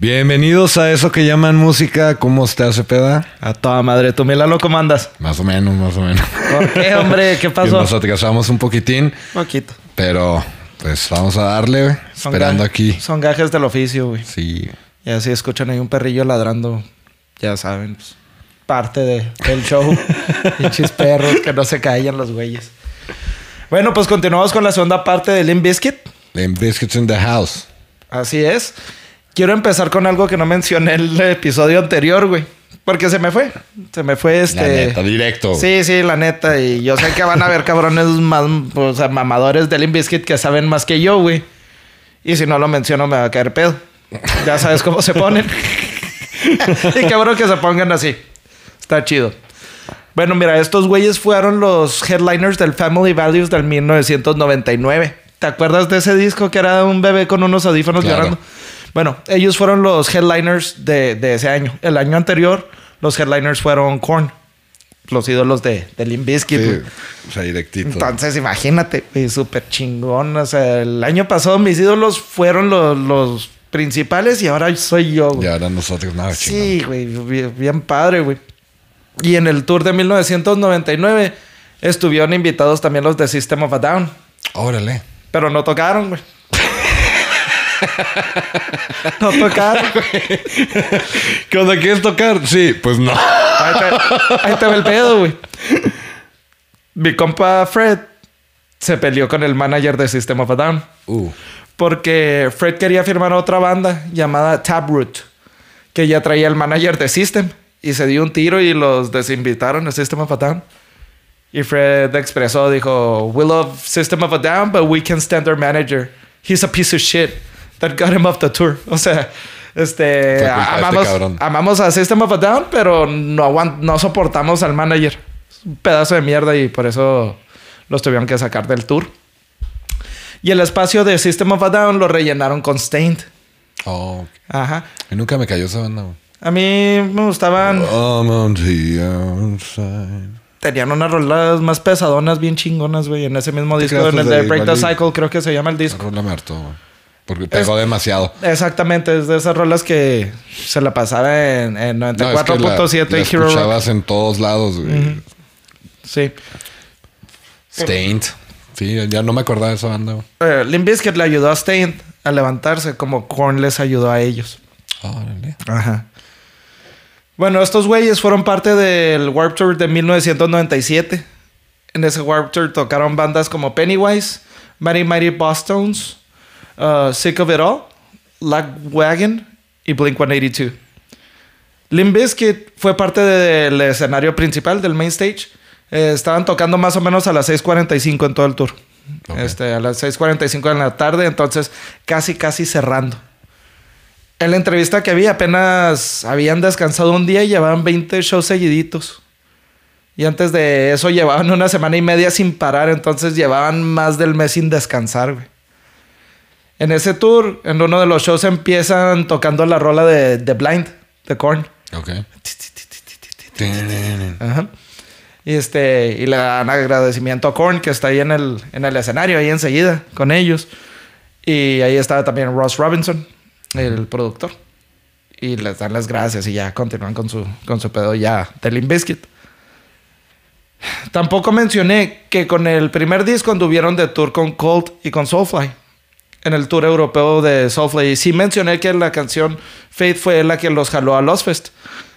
Bienvenidos a eso que llaman música. ¿Cómo está peda? A toda madre. ¿Tú, Milano, cómo andas? Más o menos, más o menos. ¿Por qué, hombre? ¿Qué pasó? nos atrasamos un poquitín, Poquito. pero pues vamos a darle, güey. Son Esperando aquí. Son gajes del oficio, güey. Sí. Y así escuchan ahí un perrillo ladrando. Ya saben, pues, parte de- del show. Pinches perros que no se callan los güeyes. Bueno, pues continuamos con la segunda parte de Limp Bizkit. Limp Biscuits in the house. Así es. Quiero empezar con algo que no mencioné en el episodio anterior, güey. Porque se me fue. Se me fue este. La neta, directo. Sí, sí, la neta. Y yo sé que van a haber cabrones más, o sea, mamadores de Limp Bizkit que saben más que yo, güey. Y si no lo menciono me va a caer pedo. Ya sabes cómo se ponen. y qué bueno que se pongan así. Está chido. Bueno, mira, estos güeyes fueron los headliners del Family Values del 1999. ¿Te acuerdas de ese disco que era un bebé con unos audífonos Claro. llorando? Bueno, ellos fueron los headliners de, de ese año. El año anterior, los headliners fueron Korn. Los ídolos de, de Limp Bizkit, Sí, o sea, directito. Entonces, imagínate, güey, súper chingón. O sea, el año pasado mis ídolos fueron los, los principales y ahora soy yo, güey. y ahora nosotros nada, chingón. Sí, güey, bien, bien padre, güey. Y en el tour de 1999 estuvieron invitados también los de System of a Down, Órale. pero no tocaron, güey. no tocaron. ¿Qué onda? ¿Quieres tocar? Sí, pues no. Ahí te, ahí te va el pedo, güey. Mi compa Fred se peleó con el manager de System of a Down. Uh. Porque Fred quería firmar otra banda llamada Taproot, que ya traía el manager de System. Y se dio un tiro y los desinvitaron a System of a Down. Y Fred expresó, dijo, We love System of a Down, but we can stand our manager. He's a piece of shit that got him off the tour. O sea, este, este amamos, amamos a System of a Down, pero no, aguant- no soportamos al manager. Es un pedazo de mierda y por eso los tuvieron que sacar del tour. Y el espacio de System of a Down lo rellenaron con Stained. Oh, ok. Ajá. Y nunca me cayó esa banda, güey. A mí me gustaban. Tenían unas rolas más pesadonas, bien chingonas, güey. En ese mismo ¿Te disco, en el de Break the Cycle, creo que se llama el disco. Rola me hartó, güey. Porque pegó demasiado. Exactamente, es de esas rolas que se la pasaba en, en No, es que la, 94.7 la y Hero Rock. escuchabas en todos lados, güey. Sí. Stained. Sí, ya no me acordaba de esa banda. Eh, Limp Bizkit le ayudó a Stained a levantarse, como Korn les ayudó a ellos. Órale. Ajá. Bueno, estos güeyes fueron parte del Warp Tour de 1997. En ese Warp Tour tocaron bandas como Pennywise, Mighty Mighty Bosstones, uh, Sick of It All, Lagwagon y Blink 182. Limp Bizkit fue parte del escenario principal del main stage. Eh, estaban tocando más o menos a las 6:45 en todo el tour. Este, a las 6:45 de la tarde, entonces casi, casi cerrando. En la entrevista que vi, apenas habían descansado un día y llevaban 20 shows seguiditos. Y antes de eso llevaban una semana y media sin parar, entonces llevaban más del mes sin descansar, güey. En ese tour, en uno de los shows empiezan tocando la rola de The Blind, de Korn. Ok. Ajá. Y este, y le dan agradecimiento a Korn, que está ahí en el, en el escenario, ahí enseguida, con ellos. Y ahí estaba también Ross Robinson, el productor. Y les dan las gracias y ya continúan con su, con su pedo ya de Limp Bizkit. Tampoco mencioné que con el primer disco anduvieron de tour con Colt y con Soulfly. En el tour europeo de Soulfly. Y sí mencioné que la canción Faith fue la que los jaló a Lost Fest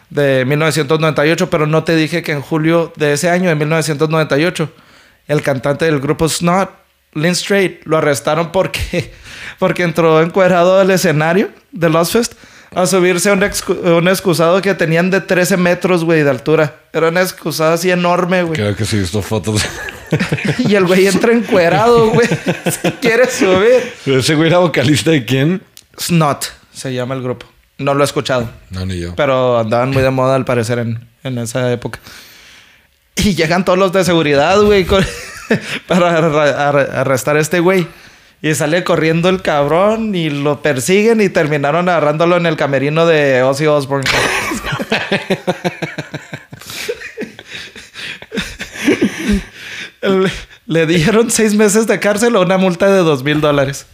de 1998, pero no te dije que en julio de ese año, de 1998, el cantante del grupo Snot, Lynn Strait, lo arrestaron porque, porque entró encuerado al escenario de Lost Fest a subirse a un, un excusado que tenían de 13 metros, güey, de altura. Era un excusado así enorme, güey. Creo que sí visto fotos. Y el güey entra encuerado, güey. Quiere subir. ¿Ese güey era vocalista de quién? Snot se llama el grupo. No lo he escuchado. No, ni yo. Pero andaban muy de moda al parecer en, en esa época. Y llegan todos los de seguridad, güey, con- para arrestar a este güey. Y sale corriendo el cabrón y lo persiguen y terminaron agarrándolo en el camerino de Ozzy Osbourne. El- Le dieron seis meses de cárcel o una multa de dos mil dólares.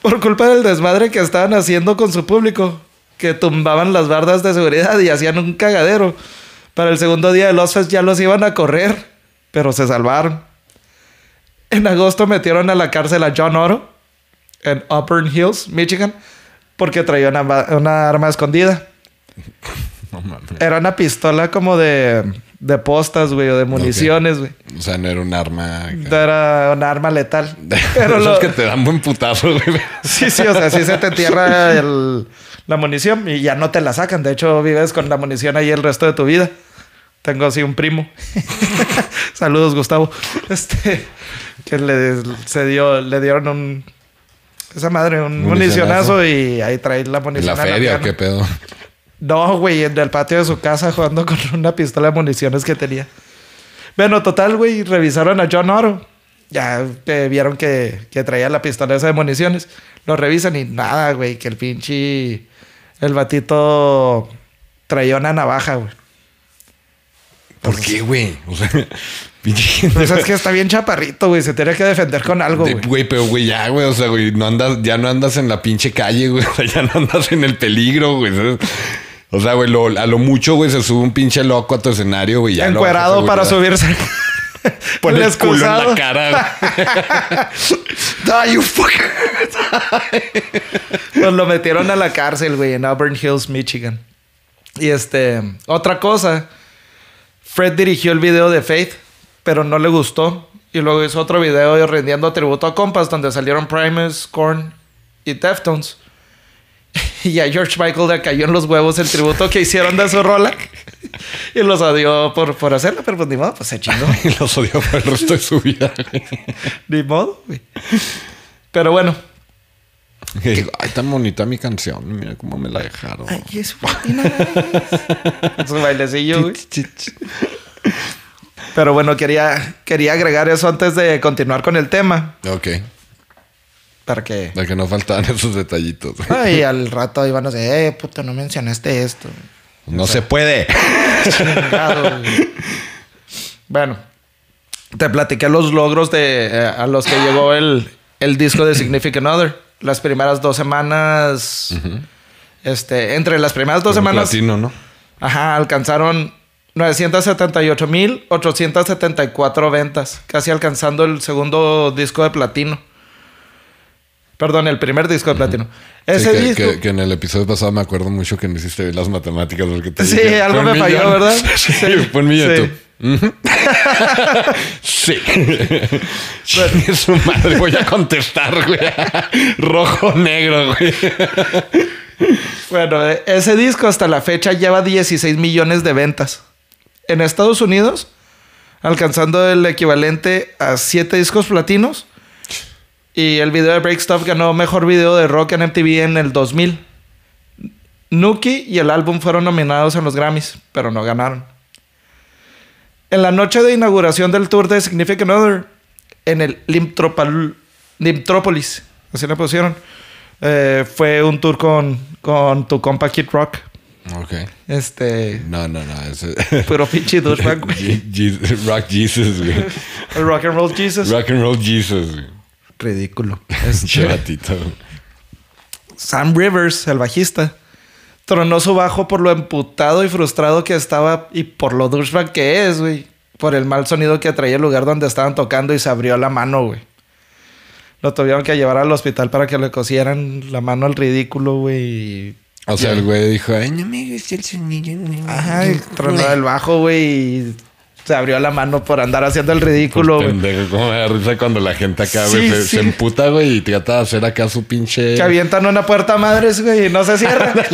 Por culpa del desmadre que estaban haciendo con su público. que tumbaban las bardas de seguridad y hacían un cagadero. Para el segundo día de los Fest ya los iban a correr, pero se salvaron. En agosto metieron a la cárcel a John Oro en Auburn Hills, Michigan, porque traía una, una arma escondida. No. Era una pistola como de, de postas, güey, o de municiones, güey. O sea, no era un arma. Era una arma letal. Pero Pero lo- que te dan buen putazo, güey. Sí, sí, o sea, sí se te entierra el- la munición y ya no te la sacan. De hecho, vives con la munición ahí el resto de tu vida. Tengo así un primo. Saludos, Gustavo. Este, que le, se dio, le dieron un. Esa madre, un Municionazo. municionazo y ahí trae la ¿En munición. la a feria o qué pedo? No, güey, en el patio de su casa jugando con una pistola de municiones que tenía. Bueno, total, güey, revisaron a John Oro. Ya eh, vieron que, que traía la pistola esa de municiones. Lo revisan y nada, güey, que el pinche. El batito traía una navaja, güey. ¿Por qué, güey? O sea, pinche Pues es que está bien chaparrito, güey. Se tiene que defender con algo, güey. Güey, pero güey, ya, güey, o sea, güey, no andas, ya no andas en la pinche calle, güey, o sea, ya no andas en el peligro, güey. O sea, güey, lo- a lo mucho, güey, se sube un pinche loco a tu escenario, güey. ya Encuerado para subirse. Pon el culo en la cara. güey. Die, you fucker. Pues lo metieron a la cárcel, güey, en Auburn Hills, Michigan. Y este, otra cosa, Fred dirigió el video de Faith, pero no le gustó. Y luego hizo otro video rendiendo tributo a compas donde salieron Primus, Korn y Deftones. Y a George Michael le cayó en los huevos el tributo que hicieron de su rola. Y los odió por, por hacerlo, pero pues ni modo, pues se chingó. Y los odió por el resto de su vida. Ni modo, güey. Pero bueno. Digo, Ay, tan bonita mi canción. Mira cómo me la dejaron. Ay, es Su bailecillo, güey. Pero bueno, quería, quería agregar eso antes de continuar con el tema. Ok. Para que. De que no faltaban esos detallitos. Ay, al rato iban a decir, eh, puto, no mencionaste esto. No se puede. Chingado, bueno, te platiqué los logros de eh, a los que llegó el, el disco de Significant Other. Las primeras dos semanas. Este, entre las primeras dos Como semanas. Platino, ¿no? Ajá, alcanzaron 978.874 ventas, casi alcanzando el segundo disco de platino. Perdón, el primer disco de platino. Ese Sí, que, disco. que- que en el episodio pasado me acuerdo mucho que no hiciste las matemáticas porque te Sí, dije, algo "Fue un me falló, millón". ¿verdad? Sí, Sí. fue un millón. Sí. Sí. Chingue su madre, voy a contestar, güey. Rojo, negro, güey. Bueno, eh, ese disco hasta la fecha lleva 16 millones de ventas. En Estados Unidos, alcanzando el equivalente a 7 discos platinos. Y el video de Break Stuff ganó mejor video de rock en MTV en el 2000. Nuki y el álbum fueron nominados en los Grammys, pero no ganaron. En la noche de inauguración del tour de Significant Other, en el Limtrópolis, así le pusieron, eh, fue un tour con, con tu compa Kid Rock. Ok. Este, No, no, no. Ese... pero pinche douchebag, güey. Rock Jesus, güey. Rock and Roll Jesus. Rock and roll Jesus, güey. Ridículo. Batito, güey. Sam Rivers, el bajista, tronó su bajo por lo emputado y frustrado que estaba y por lo douchebag que es, güey. Por el mal sonido que traía el lugar donde estaban tocando y se abrió la mano, güey. Lo tuvieron que llevar al hospital para que le cosieran la mano al ridículo, güey. O sea, el güey dijo, ay, no me gusta el sonido. Ajá, tronó el bajo, güey, y se abrió la mano por andar haciendo el ridículo. Pendejo, cómo me da risa cuando la gente acá, Sí, se, sí. se emputa, güey, y trata de hacer acá su pinche. Que avientan una puerta a madres, güey, y no se cierra.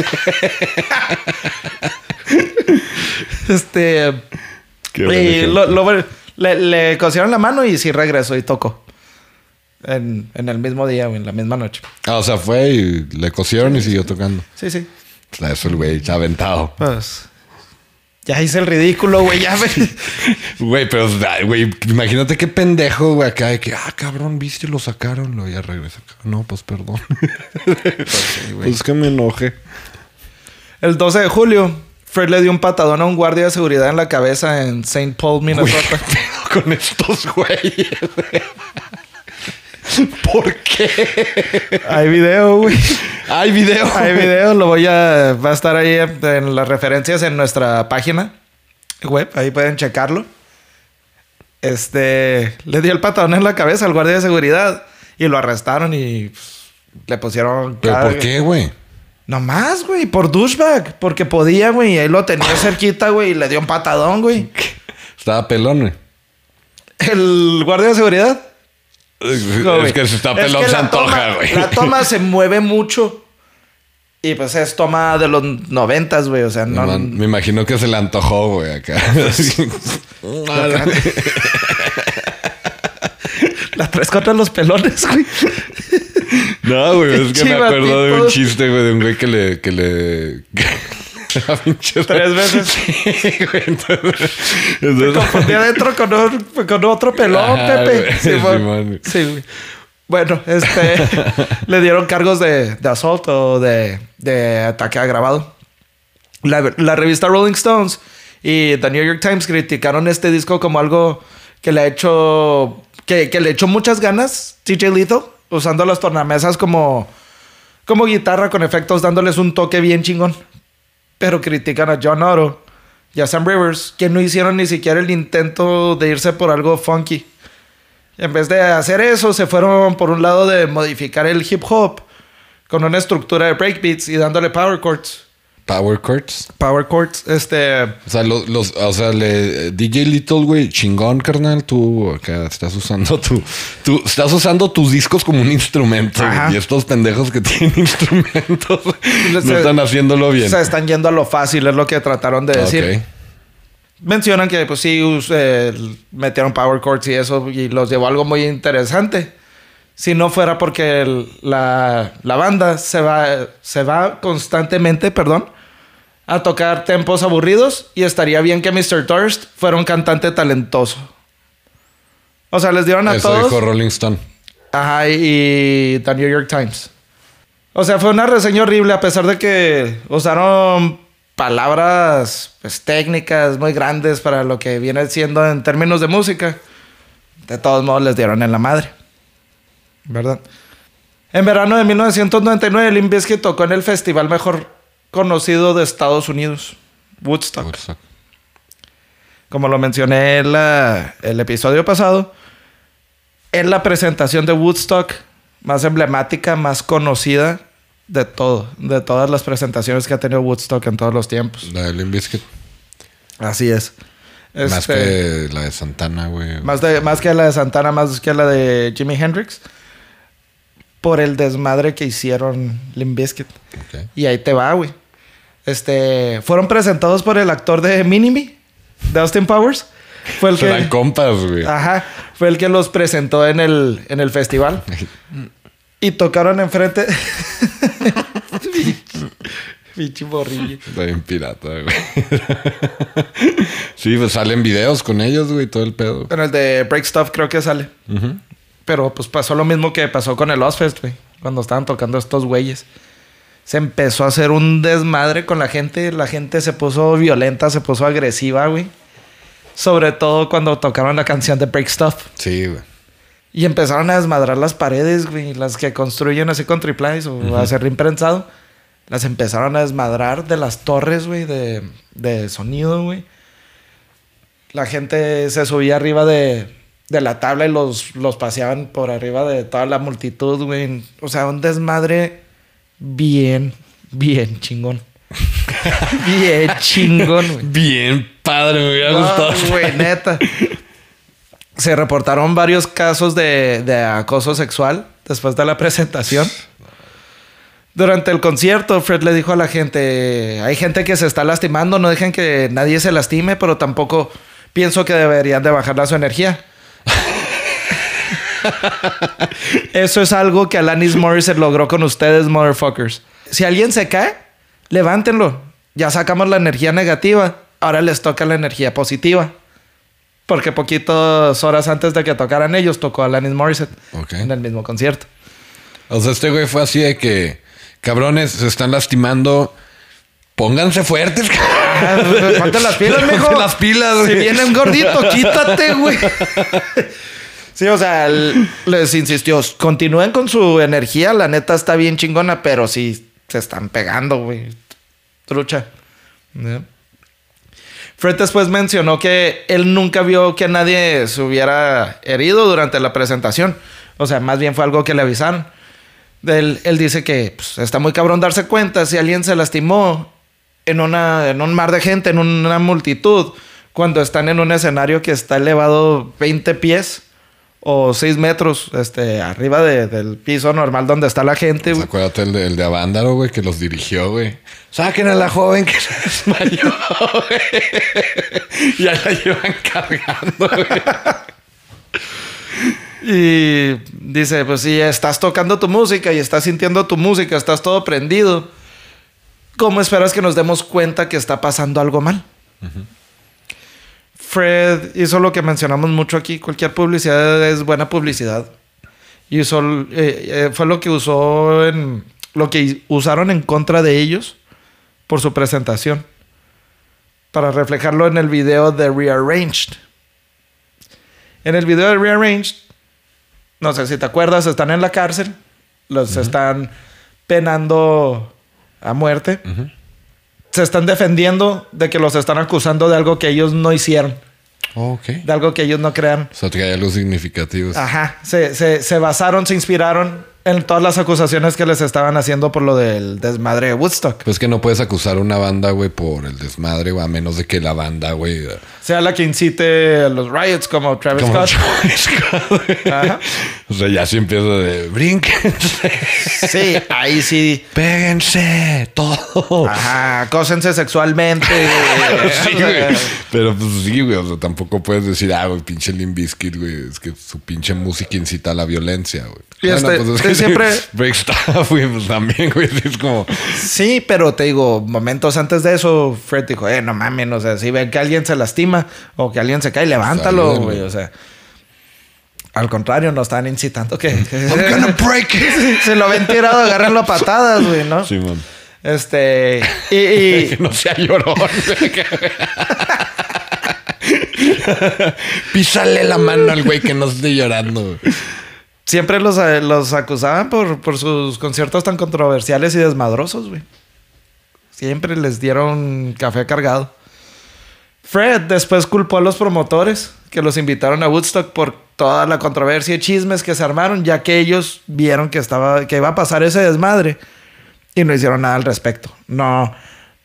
este. Qué y lo- lo bueno, le, le cosieron la mano y sí regresó y tocó. En, en el mismo día, güey, en la misma noche. Ah, o sea, fue y le cosieron y siguió tocando. Sí, sí. Sea, eso el güey aventado. Pues. Ya hice el ridículo, güey. Ya me. Güey, pero, güey, imagínate qué pendejo, güey, acá de que, ah, cabrón, viste, lo sacaron, lo ya regresa. No, pues perdón. pues que me enoje. El 12 de julio, Fred le dio un patadón a un guardia de seguridad en la cabeza en St. Paul, Minnesota. Con estos güeyes. ¿Por qué? Hay video, güey. Hay video. Hay video, lo voy a... Va a estar ahí en, las referencias en nuestra página web. Ahí pueden checarlo. Este... Le dio el patadón en la cabeza al guardia de seguridad. Y lo arrestaron y... pues, le pusieron... ¿Pero por qué, güey? No más, güey. Por douchebag. Porque podía, güey. Y ahí lo tenía cerquita, güey. Y le dio un patadón, güey. Estaba pelón, güey. El guardia de seguridad. Es, No, es que si está Es pelón que se antoja, güey. La toma se mueve mucho. Y pues es toma de los noventas, güey. O sea, no. Man, me imagino que se le antojó, güey, acá. La tres contra los pelones, güey. no, güey, es que me acuerdo de un chiste, güey, de un güey que le... Que le... Tres veces. Sí, güey, entonces... Me entonces- confundí adentro con, un- con otro pelón, Ajá, Pepe. Simón. Sí, güey. Bueno, este. le dieron cargos de, de asalto o de, de ataque agravado. La, la revista Rolling Stones y The New York Times criticaron este disco como algo que le ha hecho. que, que le echó muchas ganas TJ Lethal, usando las tornamesas como. como guitarra con efectos, dándoles un toque bien chingón. Pero critican a John Otto y a Sam Rivers, que no hicieron ni siquiera el intento de irse por algo funky. En vez de hacer eso, se fueron por un lado de modificar el hip hop con una estructura de breakbeats y dándole power chords. Power chords. Power chords, este. O sea, los, los- o sea, le, DJ Little, güey, chingón, carnal. Tú acá estás usando tu, tú estás usando tus discos como un instrumento. Ajá. Y estos pendejos que tienen instrumentos no Se- están haciéndolo bien. Se están yendo a lo fácil, es lo que trataron de decir. Ok. Mencionan que, pues sí, us- eh, metieron power chords y eso, y los llevó a algo muy interesante. Si no fuera porque el- la, la banda se va, se va constantemente, perdón, a tocar tempos aburridos y estaría bien que Mr. Thirst fuera un cantante talentoso. O sea, les dieron a Eso todos. dijo Rolling Stone. Ajá, y The New York Times. O sea, fue una reseña horrible a pesar de que usaron palabras pues, técnicas muy grandes para lo que viene siendo en términos de música. De todos modos les dieron en la madre. ¿Verdad? En verano de 1999, Limp Bizkit tocó en el festival mejor conocido de Estados Unidos, Woodstock. Woodstock. Como lo mencioné en la- el episodio pasado, es la presentación de Woodstock más emblemática, más conocida de todo, de todas las presentaciones que ha tenido Woodstock en todos los tiempos. La de Limp Bizkit. Así es. Más Este, que la de Santana, güey. más, de- más que la de Santana, más que la de Jimi Hendrix. Por el desmadre que hicieron Limp Bizkit. Y ahí te va, güey. Este, fueron presentados por el actor de Minimi, de Austin Powers. Fue el que... Serán compas, güey. Ajá, fue el que los presentó en el, en el festival. Y tocaron enfrente. Pinche morrillo. Está bien pirata, güey. sí, pues salen videos con ellos, güey, todo el pedo. En el de Break Stuff creo que sale. Pero pues pasó lo mismo que pasó con el Ozfest, güey. Cuando estaban tocando estos güeyes. Se empezó a hacer un desmadre con la gente. La gente se puso violenta, se puso agresiva, güey. Sobre todo cuando tocaron la canción de Break Stuff. Sí, güey. Y empezaron a desmadrar las paredes, güey. Las que construyen así con triplais o hacer imprensado. Las empezaron a desmadrar de las torres, güey, de, de sonido, güey. La gente se subía arriba de, de la tabla y los, los paseaban por arriba de toda la multitud, güey. O sea, un desmadre bien, bien chingón. bien chingón, güey. Bien padre, me hubiera No, gustado. güey, neta. Se reportaron varios casos de, de acoso sexual después de la presentación. Durante el concierto, Fred le dijo a la gente, hay gente que se está lastimando, no dejen que nadie se lastime, pero tampoco pienso que deberían de bajarle a su energía. Eso es algo que Alanis Morissette logró con ustedes, motherfuckers. Si alguien se cae, levántenlo. Ya sacamos la energía negativa. Ahora les toca la energía positiva. Porque poquitas horas antes de que tocaran ellos, tocó Alanis Morissette en el mismo concierto. O sea, este güey fue así de que, cabrones, se están lastimando. Pónganse fuertes, cabrón. Ponte las pilas, mijo. Ponte las pilas, Si viene un gordito, quítate, güey. Sí, o sea, les insistió, continúen con su energía, la neta está bien chingona, pero sí se están pegando, güey. Trucha. ¿Ya? Fred después mencionó que él nunca vio que nadie se hubiera herido durante la presentación. O sea, más bien fue algo que le avisaron. Él, él dice que pues, está muy cabrón darse cuenta si alguien se lastimó en, una, en un mar de gente, en una multitud, cuando están en un escenario que está elevado 20 pies o 6 metros este, arriba de- del piso normal donde está la gente. güey. Acuérdate el de, el de Avándaro, güey, que los dirigió, güey. Saquen a la joven que se desmayó, güey. Y ahí la llevan cargando, güey. Y dice, pues si estás tocando tu música y estás sintiendo tu música, estás todo prendido, ¿cómo esperas que nos demos cuenta que está pasando algo mal? Fred hizo lo que mencionamos mucho aquí, cualquier publicidad es buena publicidad. Y usó, eh, eh, fue lo que usó en lo que usaron en contra de ellos por su presentación. Para reflejarlo en el video de Rearranged. En el video de Rearranged, no sé si te acuerdas, están en la cárcel, los están penando a muerte. Se están defendiendo de que los están acusando de algo que ellos no hicieron, ok. de algo que ellos no crean. O sea, traía los significativos. Ajá, se, se- se basaron, se inspiraron en todas las acusaciones que les estaban haciendo por lo del desmadre de Woodstock. Pues que no puedes acusar a una banda, güey, por el desmadre, güey, a menos de que la banda, güey. Sea la que incite a los riots como Travis Como Scott. Travis Scott. Ajá. O sea, ya sí empieza de brínquense, Sí, ahí sí. péguense, todo. Ajá, cósense sexualmente. Sí, güey. Pero pues sí, güey. O sea, tampoco puedes decir, ah, güey, pinche Limp Bizkit, güey. Es que su pinche música incita a la violencia, güey. Y este- es que siempre- Break Stuff, güey, pues también, güey. sí, Es como. Sí, pero te digo, momentos antes de eso, Fred dijo, eh, no mames, o sea, si ven que alguien se lastima o que alguien se cae, levántalo, güey, o sea. Al contrario, nos están incitando que... I'm gonna break it. se lo ven tirado, agárrenlo a patadas, güey, ¿no? Sí, man. Este... Y, y- no sea llorón. Písale la mano al güey que no esté llorando, güey. Siempre los, eh, los acusaban por, por sus conciertos tan controversiales y desmadrosos, güey. Siempre les dieron café cargado. Fred después culpó a los promotores que los invitaron a Woodstock por toda la controversia y chismes que se armaron, ya que ellos vieron que estaba que iba a pasar ese desmadre y no hicieron nada al respecto. No,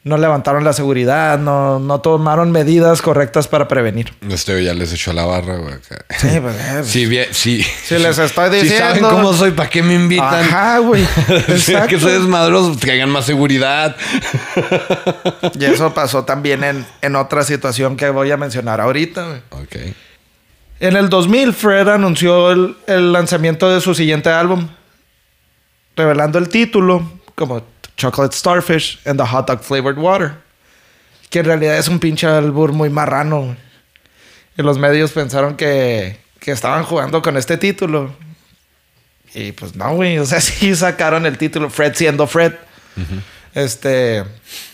no levantaron la seguridad, no, no tomaron medidas correctas para prevenir. Este ya les echó la barra, güey. Sí, pues, eh, Sí, bien, sí. Si les estoy Si saben diciendo. cómo soy, ¿para qué me invitan? Ajá, güey. Si es que soy desmadroso, traigan más seguridad. Y eso pasó también en, en otra situación que voy a mencionar ahorita. güey. Ok. En el 2000, Fred anunció el, el lanzamiento de su siguiente álbum, revelando el título como Chocolate Starfish and the Hot Dog Flavored Water, que en realidad es un pinche albur muy marrano. Y los medios pensaron que, que estaban jugando con este título. Y pues no, güey. O sea, sí sacaron el título Fred siendo Fred. Este,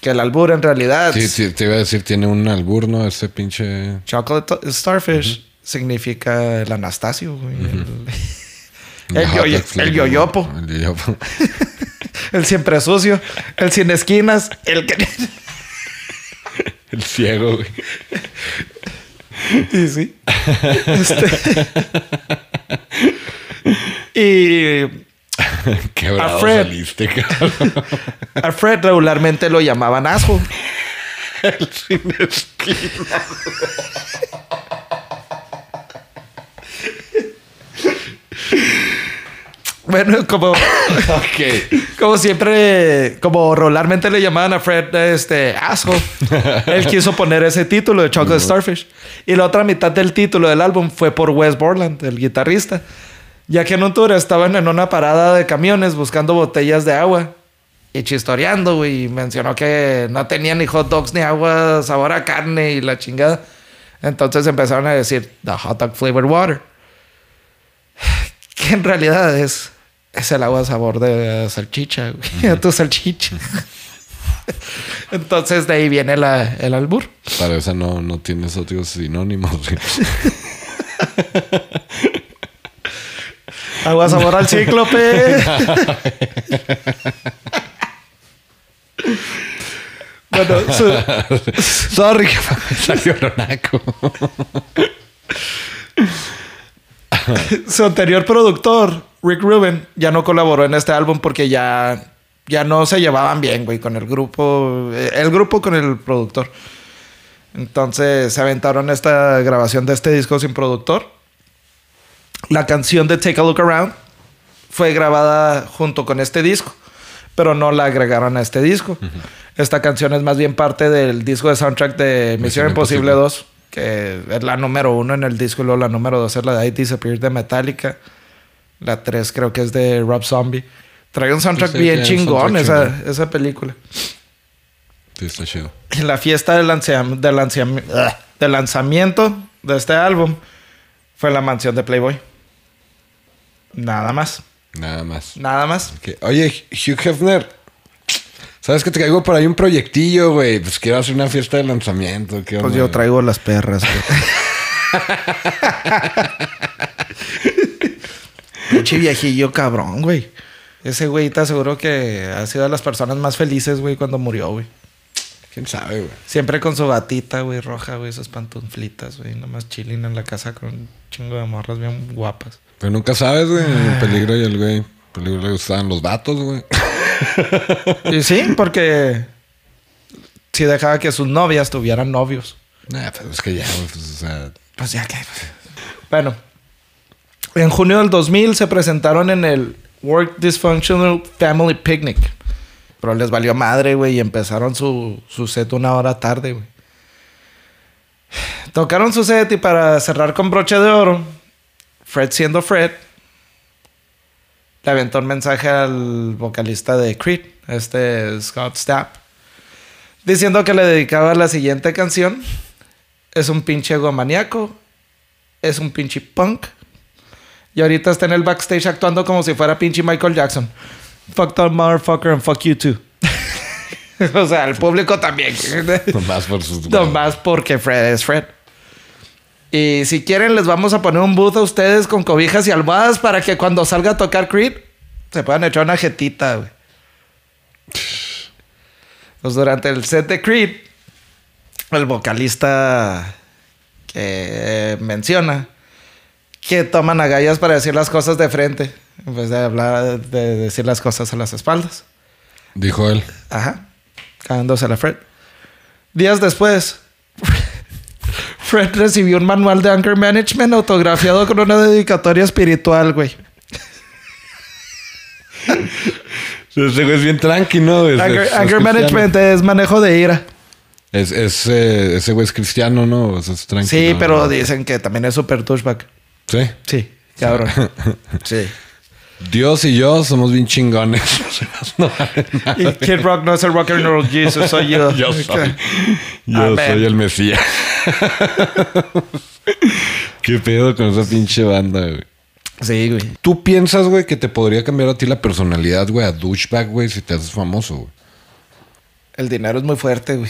que el albur en realidad. Sí, sí, te iba a decir, tiene un albur, ¿no? Ese pinche. Chocolate Starfish significa el Anastasio, güey. El, el yoyopo. El yoyopo. El siempre sucio. El sin esquinas. El que. El ciego, güey. y sí. Este- y Quebrado A Fred. saliste, cabrón. a Fred regularmente lo llamaban asco. El sin esquina. Bueno, como, como siempre, como regularmente le llamaban a Fred este asco. Él quiso poner ese título de Chocolate Starfish. Y la otra mitad del título del álbum fue por Wes Borland, el guitarrista. Ya que en un tour estaban en una parada de camiones buscando botellas de agua. Y chistoreando, güey. Y mencionó que no tenía ni hot dogs ni agua, sabor a carne y la chingada. Entonces empezaron a decir, the hot dog flavored water. Que en realidad es, es el agua sabor de salchicha, güey. A tu salchicha. Entonces de ahí viene la- el albur. Para esa no, no tienes otros sinónimos. Agua sabor al cíclope. bueno, su, Sorry que me salió ronaco. su anterior productor, Rick Rubin, ya no colaboró en este álbum porque ya, ya no se llevaban bien, güey, con el grupo. eh, El grupo con el productor. Entonces se aventaron esta grabación de este disco sin productor. La canción de Take a Look Around fue grabada junto con este disco, pero no la agregaron a este disco. Esta canción es más bien parte del disco de soundtrack de Misión Misión Imposible Imposible. 2, que es la número uno en el disco y luego la número dos es la de I Disappear de Metallica. La tres creo que es de Rob Zombie. Trae un soundtrack Sí, bien chingón, soundtrack esa, esa película. Sí, está chido. En la fiesta de, lanzam- ah, de lanzamiento de este álbum fue la mansión de Playboy. Nada más. Nada más. Nada más. Oye, Hugh Hefner. ¿Sabes que te caigo por ahí un proyectillo, güey? Pues quiero hacer una fiesta de lanzamiento. ¿qué Pues yo traigo las perras. Pinche viejillo cabrón, güey. Ese güey te aseguro que ha sido de las personas más felices, güey, cuando murió, güey. ¿Quién sabe, güey? Siempre con su batita, güey, roja, güey, esas pantuflitas, güey. Nomás chilling en la casa con un chingo de morras bien guapas. Pero nunca sabes, güey. El peligro y el güey. El peligro le gustaban los vatos, güey. Y sí, porque sí dejaba que sus novias tuvieran novios. Nah, pues es que ya, pues, o sea. Pues ya que. Bueno, en junio del 2000 se presentaron en el Work Dysfunctional Family Picnic. Pero les valió madre, güey, y empezaron su, su set una hora tarde, güey. Tocaron su set y para cerrar con broche de oro, Fred siendo Fred, le aventó un mensaje al vocalista de Creed, este Scott Stapp, diciendo que le dedicaba la siguiente canción. Es un pinche egomaniaco, es un pinche punk. Y ahorita está en el backstage actuando como si fuera pinche Michael Jackson. Fuck that motherfucker and fuck you too. o sea, el público también. Nomás por sus. Nomás porque Fred es Fred. Y si quieren, les vamos a poner un booth a ustedes con cobijas y almohadas para que cuando salga a tocar Creed se puedan echar una jetita, güey. Pues durante el set de Creed, el vocalista que menciona que toman agallas para decir las cosas de frente en vez de hablar, de decir las cosas a las espaldas. Dijo él. Ajá. Cagándose a la Fred. Días después, Fred recibió un manual de Anger Management autografiado con una dedicatoria espiritual, güey. Ese güey es bien tranqui, ¿no? Es, Anger, es-. Management es manejo de ira. Es, es, eh, ese güey es cristiano, ¿no? O sea, es tranqui. Sí, ¿no? pero dicen que también es super douchebag. Sí. Sí, cabrón. Sí. Dios y yo somos bien chingones. No. Y Kid Rock no es el rock and roll Jesus, soy yo. Yo soy. Yo Amén. soy el Mesías. ¿Qué pedo con esa pinche banda, güey? Sí, güey. ¿Tú piensas, güey, que te podría cambiar a ti la personalidad, güey, a douchebag, güey, si te haces famoso, güey? El dinero es muy fuerte, güey.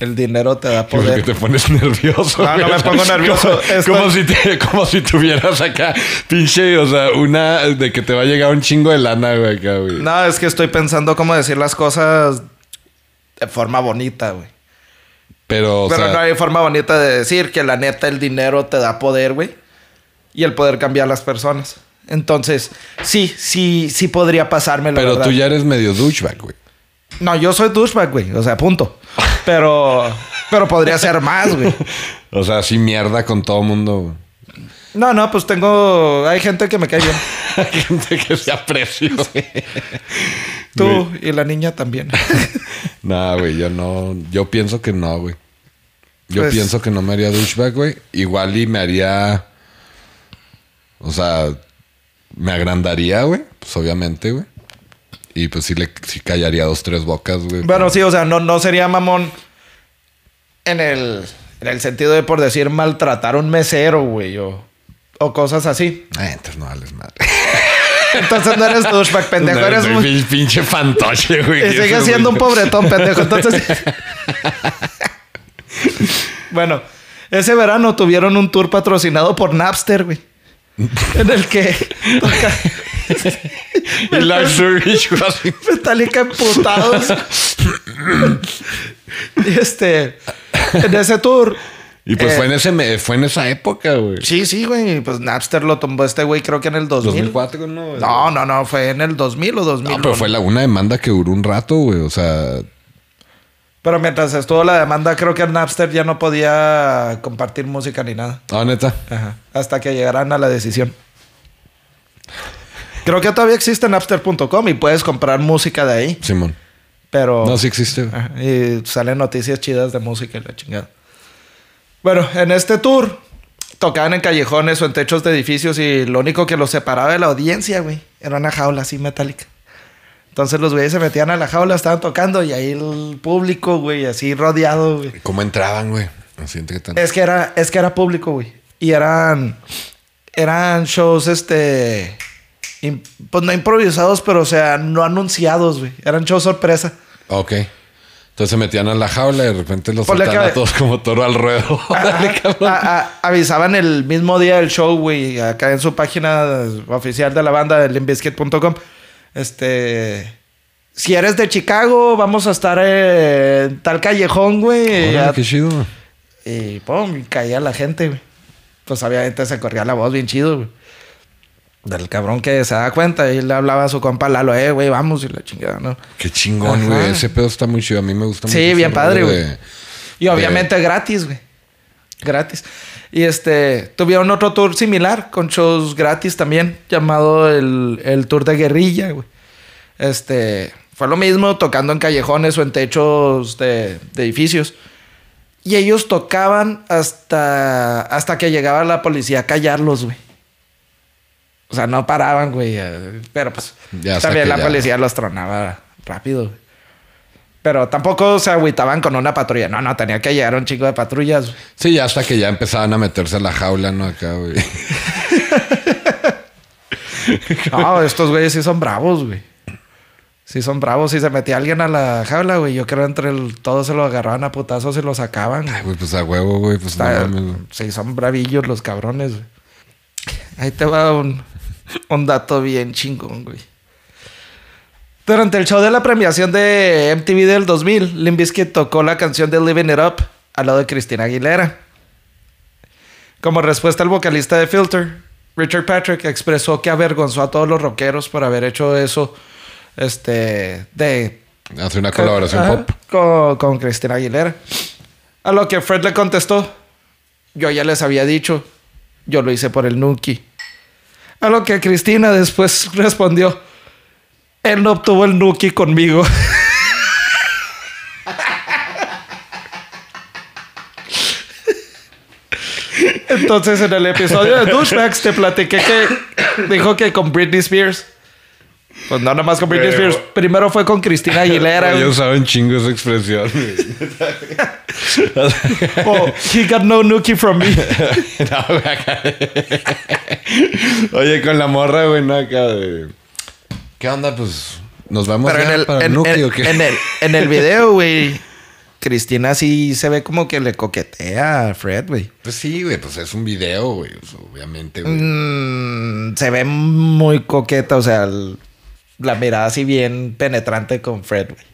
El dinero te da Porque poder. te pones nervioso. No, no güey. me pongo nervioso. Como, Estoy- como si te, como si tuvieras acá, pinche, o sea, una de que te va a llegar un chingo de lana, güey, acá, güey. No, es que estoy pensando cómo decir las cosas de forma bonita, güey. Pero, o Pero sea, no hay forma bonita de decir que la neta el dinero te da poder, güey. Y el poder cambiar a las personas. Entonces, sí, sí, sí podría pasarme la pero verdad. tú ya eres medio douchebag, güey. No, yo soy douchebag, güey. O sea, punto. Pero, pero podría ser más, güey. O sea, así mierda con todo mundo, güey. No, no, pues tengo... Hay gente que me cae bien. Hay gente que se aprecia, güey. Tú y la niña también. No, güey, yo no. Yo pienso que no, güey. Yo Pues- pienso que no me haría douchebag, güey. Igual y me haría. O sea, me agrandaría, güey. Pues obviamente, güey. Y pues sí le sí callaría dos, tres bocas, güey. Bueno, sí, o sea, no, no sería mamón en el, en el sentido de, por decir, maltratar a un mesero, güey, o, o cosas así. Ah, entonces no vales madre. Entonces no eres douchebag, pendejo. No, eres muy... pin- pinche fantoche, güey. Y sigue siendo un pobretón, pendejo. Entonces... bueno, ese verano tuvieron un tour patrocinado por Napster, güey. en el que toca güey, así. Metallica emputados. y este, en ese tour. Y pues eh, fue, en ese, me- fue en esa época, güey. Sí, sí, güey. Pues Napster lo tomó este güey, creo que en el 2000. 2004, ¿no? No, no, no, fue en el 2000 o 2000. No, pero fue la, una demanda que duró un rato, güey. O sea, Pero mientras estuvo la demanda, creo que Napster ya no podía compartir música ni nada. ah, neta. Ajá. Hasta que llegaran a la decisión. Creo que todavía existe Napster.com y puedes comprar música de ahí. Simón. Pero. No, sí existe. Ajá, Y salen noticias chidas de música y la chingada. Bueno, en este tour tocaban en callejones o en techos de edificios y lo único que los separaba de la audiencia, güey, era una jaula así metálica. Entonces los güeyes se metían a la jaula, estaban tocando y ahí el público, güey, así rodeado, güey. ¿Cómo entraban, güey? Es que era, es que era público, güey. Y eran, eran shows, este, pues no improvisados, pero o sea, no anunciados, güey. Eran shows sorpresa. Ok. Entonces se metían a la jaula y de repente los soltaban a todos como toro al ruedo. A- a- avisaban el mismo día del show, güey, acá en su página oficial de la banda, de limbiskit.com. Este. Si eres de Chicago, vamos a estar en tal callejón, güey. Órale, qué chido. Y pum, caía la gente, güey. Pues obviamente se corría la voz bien chido, güey. Del cabrón que se da cuenta y le hablaba a su compa Lalo, eh, güey, vamos y la chingada, ¿no? Qué chingón, Ajá. güey. Ese pedo está muy chido. A mí me gusta Sí, mucho. ese bien padre, güey. de- Y obviamente gratis, güey. Gratis. Y este, tuvieron otro tour similar con shows gratis también, llamado el, el Tour de Guerrilla, güey. Este, fue lo mismo tocando en callejones o en techos de, de edificios. Y ellos tocaban hasta, hasta que llegaba la policía a callarlos, güey. O sea, no paraban, güey. eh, Pero pues Ya también la ya- policía los tronaba rápido, güey. Pero tampoco se agüitaban con una patrulla. No, no, tenía que llegar un chico de patrullas. güey. Sí, hasta que ya empezaban a meterse a la jaula, ¿no? Acá, güey. No, estos güeyes sí son bravos, güey. Sí son bravos. Si se metía alguien a la jaula, güey, yo creo entre el, todos se lo agarraban a putazos y lo sacaban. Ay, güey, pues a huevo, güey. Pues no Está- mames, güey. sí, son bravillos los cabrones, güey. Ahí te va un, un dato bien chingón, güey. Durante el show de la premiación de MTV del 2000, Limp Bizkit tocó la canción de Living It Up al lado de Cristina Aguilera. Como respuesta, el vocalista de Filter, Richard Patrick, expresó que avergonzó a todos los rockeros por haber hecho eso este, de Hace una colaboración Ajá, pop. Con, con Cristina Aguilera. A lo que Fred le contestó: Yo ya les había dicho, yo lo hice por el Nuki. A lo que Cristina después respondió: Él no obtuvo el Nuki conmigo. Entonces, en el episodio de Douchebags te platiqué que dijo que con Britney Spears. Pues no, nada más con Britney Pero- Spears. Primero fue con Cristina Aguilera. Ellos saben chingo esa expresión. Oh, he got no nookie from me. No. Oye, con la morra, güey, no, acá de... ¿Qué onda? Pues, ¿nos vamos Pero ya en el, para en, Nuki en- en el, en el video, güey, Cristina sí se ve como que le coquetea a Fred, güey. Pues sí, güey, pues es un video, güey. obviamente, güey. Mm, se ve muy coqueta, o sea, el- la mirada así bien penetrante con Fred, güey.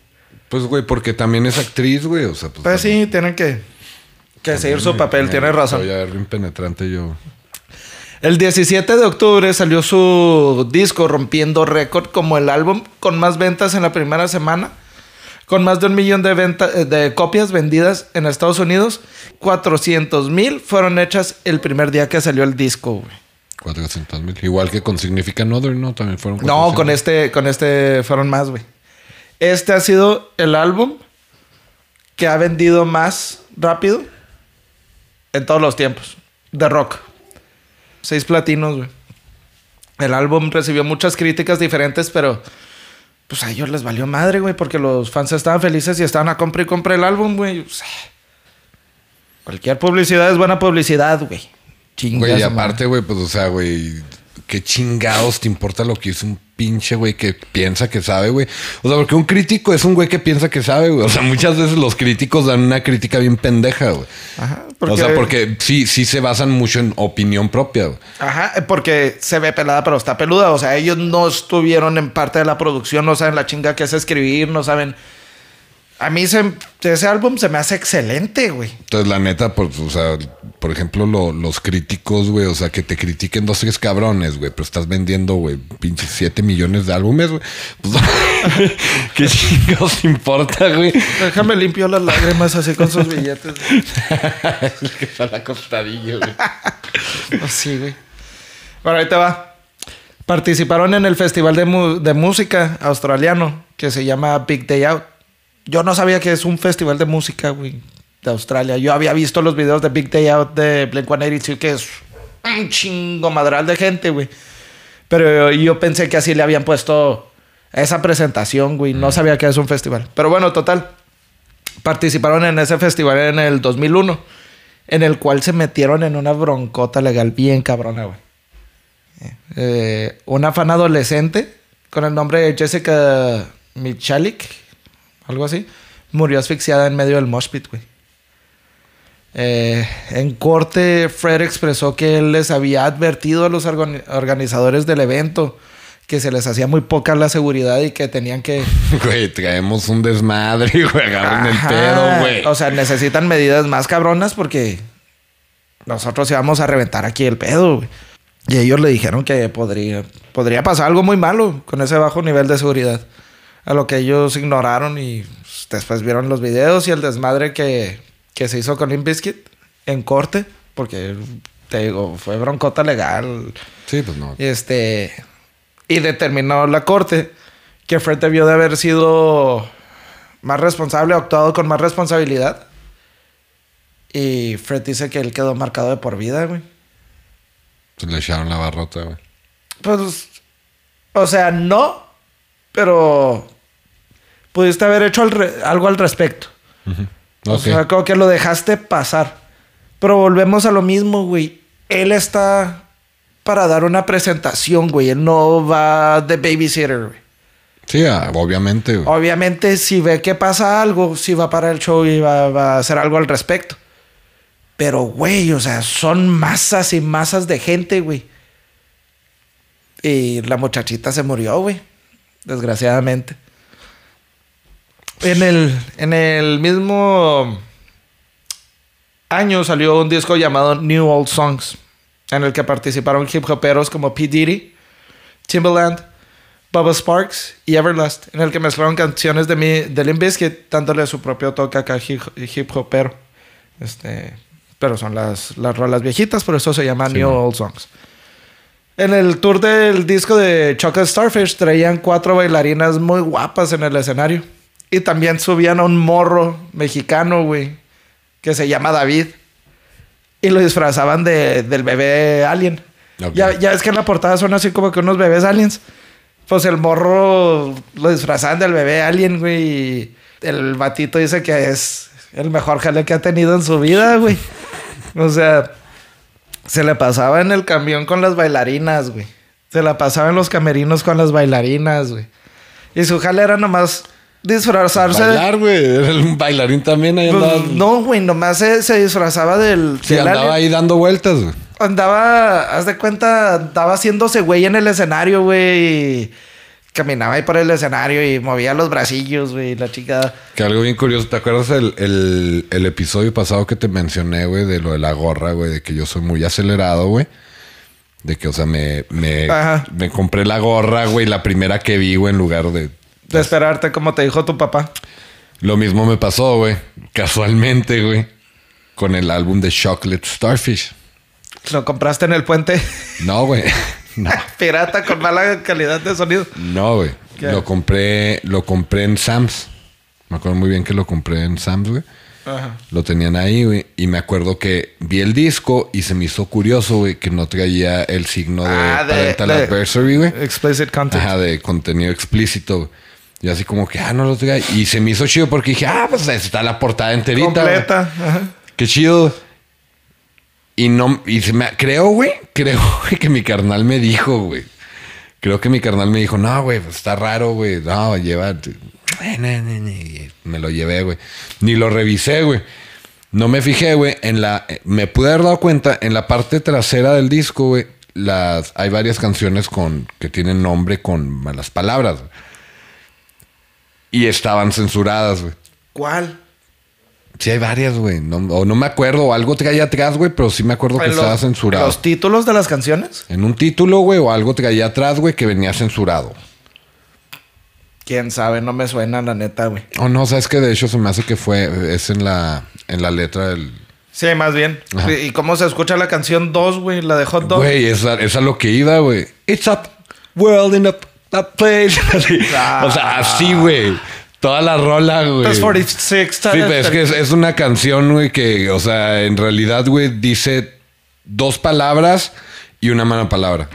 Pues, güey, porque también es actriz, güey. O sea, pues... Pues sí, tienen que, que seguir su papel, tienes razón. Soy a ver bien penetrante yo. El 17 de octubre salió su disco rompiendo récord como el álbum con más ventas en la primera semana, con más de un millón de, venta- eh, de copias vendidas en Estados Unidos. 400 mil fueron hechas el primer día que salió el disco. güey. 400 mil. Igual que con Significant Other, ¿no? También fueron No, 400. con este, con este fueron más, güey. Este ha sido el álbum que ha vendido más rápido en todos los tiempos de rock. Seis platinos, güey. El álbum recibió muchas críticas diferentes, pero pues a ellos les valió madre, güey, porque los fans estaban felices y estaban a comprar y comprar el álbum, güey. Cualquier publicidad es buena publicidad, güey. Güey, y aparte, güey, pues, o sea, güey, ¿qué chingados te importa lo que hizo un pinche güey que piensa que sabe, güey? O sea, porque un crítico es un güey que piensa que sabe, güey. O sea, muchas veces los críticos dan una crítica bien pendeja, güey. Ajá. O sea, porque sí, sí se basan mucho en opinión propia, güey. Ajá, porque se ve pelada, pero está peluda. O sea, ellos no estuvieron en parte de la producción, no saben la chinga que es escribir, no saben. A mí se- ese álbum se me hace excelente, güey. Entonces, la neta, pues, o sea, por ejemplo, lo- los críticos, güey, o sea, que te critiquen dos, tres cabrones, güey, pero estás vendiendo, güey, pinches 7 millones de álbumes, güey. Pues, ¿qué chingados importa, güey? Déjame limpio las lágrimas así con sus billetes. es que está la costadilla, güey. Así, güey. Bueno, ahí te va. Participaron en el festival de, mu- de música australiano que se llama Big Day Out. Yo no sabía que es un festival de música, güey, de Australia. Yo había visto los videos de Big Day Out de Blink 182, que es un chingo madral de gente, güey. Pero yo pensé que así le habían puesto esa presentación, güey. No sabía que es un festival. Pero bueno, total. Participaron en ese festival en el 2001, en el cual se metieron en una broncota legal bien cabrona, güey. Eh, una fan adolescente con el nombre de Jessica Michalik, algo así, murió asfixiada en medio del mosh pit, güey. Eh, en corte, Fred expresó que él les había advertido a los organi- organizadores del evento que se les hacía muy poca la seguridad y que tenían que... Güey, traemos un desmadre, güey, agarren el pedo, güey. O sea, necesitan medidas más cabronas porque nosotros íbamos a reventar aquí el pedo, güey. Y ellos le dijeron que podría, podría pasar algo muy malo con ese bajo nivel de seguridad. A lo que ellos ignoraron y pues, después vieron los videos y el desmadre que, que se hizo con Limp Bizkit en corte. Porque, te digo, fue broncota legal. Sí, pues no. Y este. Y determinó la corte que Fred debió de haber sido más responsable, actuado con más responsabilidad. Y Fred dice que él quedó marcado de por vida, güey. Pues le echaron la barrota, güey. Pues. O sea, no. Pero. Pudiste haber hecho al re- algo al respecto. O Ok. sea, como que lo dejaste pasar. Pero volvemos a lo mismo, güey. Él está para dar una presentación, güey. Él no va de babysitter, güey. Sí, ah, obviamente, güey. Obviamente, si ve que pasa algo, sí va para el show y va, va a hacer algo al respecto. Pero, güey, o sea, son masas y masas de gente, güey. Y la muchachita se murió, güey. Desgraciadamente. En el, en el mismo año salió un disco llamado New Old Songs, en el que participaron hip hoperos como P. Diddy, Timbaland, Bubba Sparks y Everlast, en el que mezclaron canciones de, mi, de Limp Bizkit, dándole su propio toque acá hip, hip hopero. Este, pero son las, las rolas viejitas, por eso se llama Sí, New man. Old Songs. En el tour del disco de Chocolate Starfish traían cuatro bailarinas muy guapas en el escenario. Y también subían a un morro mexicano, güey, que se llama David. Y lo disfrazaban de, del bebé alien. Ya, ya es que en la portada son así como que unos bebés aliens. Pues el morro lo disfrazaban del bebé alien, güey. y El batito dice que es el mejor jale que ha tenido en su vida, güey. O sea, se le pasaba en el camión con las bailarinas, güey. Se la pasaba en los camerinos con las bailarinas, güey. Y su jale era nomás disfrazarse. Bailar, güey. Era un bailarín también. Ahí Pues, andaba. no, güey, nomás se, se disfrazaba del. Sí, del andaba ahí dando vueltas, güey. Andaba, haz de cuenta, andaba haciéndose güey en el escenario, güey. y Caminaba ahí por el escenario y movía los bracillos, güey, la chica. Que algo bien curioso. ¿Te acuerdas el, el, el episodio pasado que te mencioné, güey, de lo de la gorra, güey? De que yo soy muy acelerado, güey. De que, o sea, me, me, me compré la gorra, güey, la primera que vi, güey, en lugar de... De esperarte, como te dijo tu papá. Lo mismo me pasó, güey. Casualmente, güey. Con el álbum de Chocolate Starfish. Lo compraste en el puente No, güey. No. pirata con mala calidad de sonido. No, güey. Lo compré, lo compré en Sam's. Me acuerdo muy bien que lo compré en Sam's, güey. Ajá. Lo tenían ahí, güey. Y me acuerdo que vi el disco y se me hizo curioso, güey, que no traía el signo de Ah, de- Parental de- Adversary, güey. Explicit content. Ajá, de contenido explícito. güey. Y así como que, ah, no lo traía. Y se me hizo chido porque dije, ah, pues está la portada enterita. Completa. Ajá. Qué chido. Y no, y se me, creo, güey, creo güey, que mi carnal me dijo, güey. Creo que mi carnal me dijo, no, güey, pues está raro, güey. No, lleva. Y Me lo llevé, güey. Ni lo revisé, güey. No me fijé, güey. En la. Me pude haber dado cuenta, en la parte trasera del disco, güey. Las, hay varias canciones con, que tienen nombre con malas palabras. güey. Y estaban censuradas, güey. ¿Cuál? Sí, hay varias, güey. No, o no me acuerdo, o algo traía atrás, güey, pero sí me acuerdo que ¿En estaba censurado. ¿Los títulos de las canciones? En un título, güey, o algo traía atrás, güey, que venía censurado. Quién sabe, no me suena la neta, güey. Oh, no, sabes que de hecho se me hace que fue, es en la, en la letra del. Sí, más bien. Ajá. ¿Y cómo se escucha la canción 2, güey? La de Hot Dog. Güey, esa es a lo que iba, güey. It's a world in a, a place. Ah. O sea, así, güey. Toda la rola, güey. Pues 46 Sí, pero es que es, es una canción, güey, que, o sea, en realidad, güey, dice dos palabras y una mala palabra.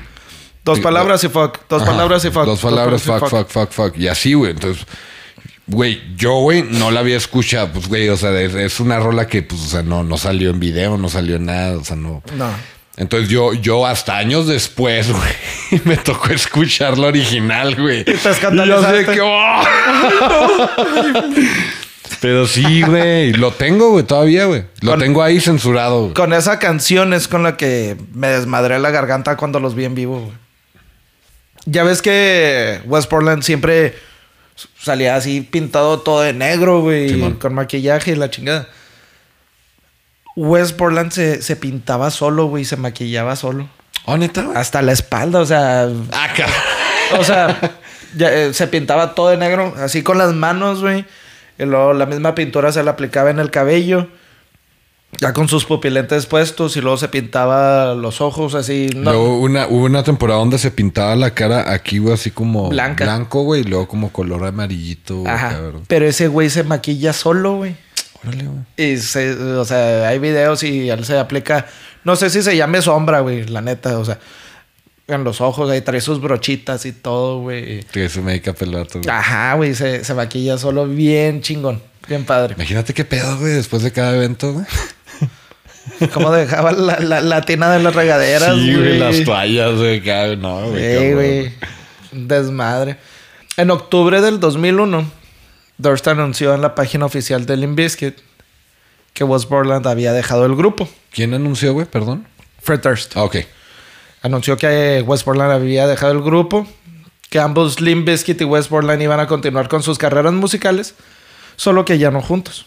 Dos palabras y fuck. Dos Ajá. palabras y fuck. Dos palabras, fuck, fuck, fuck, fuck. Y así, güey. Entonces, güey, yo, güey, no la había escuchado. Pues, güey, o sea, es, es una rola que, pues, o sea, no, no salió en video, no salió en nada, o sea, no. No. Entonces yo, yo hasta años después, güey, me tocó escuchar la original, güey. te Y yo escandalizaste. sé que... ¡oh! Pero sí, güey. Lo tengo, güey, todavía, güey. Lo Con- tengo ahí censurado, güey. Con esa canción es con la que me desmadré la garganta cuando los vi en vivo, güey. Ya ves que West Portland siempre salía así pintado todo de negro, güey, con maquillaje y la chingada. West Portland se, se pintaba solo, güey, se maquillaba solo. Oh, neta, güey. Hasta la espalda, o sea, Ah, cabrón. o sea, ya, eh, se pintaba todo de negro, así con las manos, güey. Y luego la misma pintura se la aplicaba en el cabello. Ya con sus pupilentes puestos y luego se pintaba los ojos así. No, Luego una, hubo una temporada donde se pintaba la cara aquí, güey, así como Blanca. blanco, güey, y luego como color amarillito, güey, Ajá. cabrón. Pero ese güey se maquilla solo, güey. Órale, güey. Y se, o sea, hay videos y él se aplica. No sé si se llame sombra, güey, la neta. O sea, en los ojos ahí trae sus brochitas y todo, güey. Me dedica a pelar todo. Ajá, güey, se, se maquilla solo bien chingón. Bien padre. Imagínate qué pedo, güey, después de cada evento, güey. Cómo dejaba la, la, la tina de las regaderas, Sí, güey. güey, las toallas, güey. No, güey. Sí, güey. Desmadre. En octubre del 2001, Durst anunció en la página oficial de Limp Bizkit que West Borland había dejado el grupo. ¿Quién anunció, güey? Perdón. Fred Durst Ah, ok. anunció que West Borland había dejado el grupo, que ambos Limp Bizkit y West Borland iban a continuar con sus carreras musicales, solo que ya no juntos.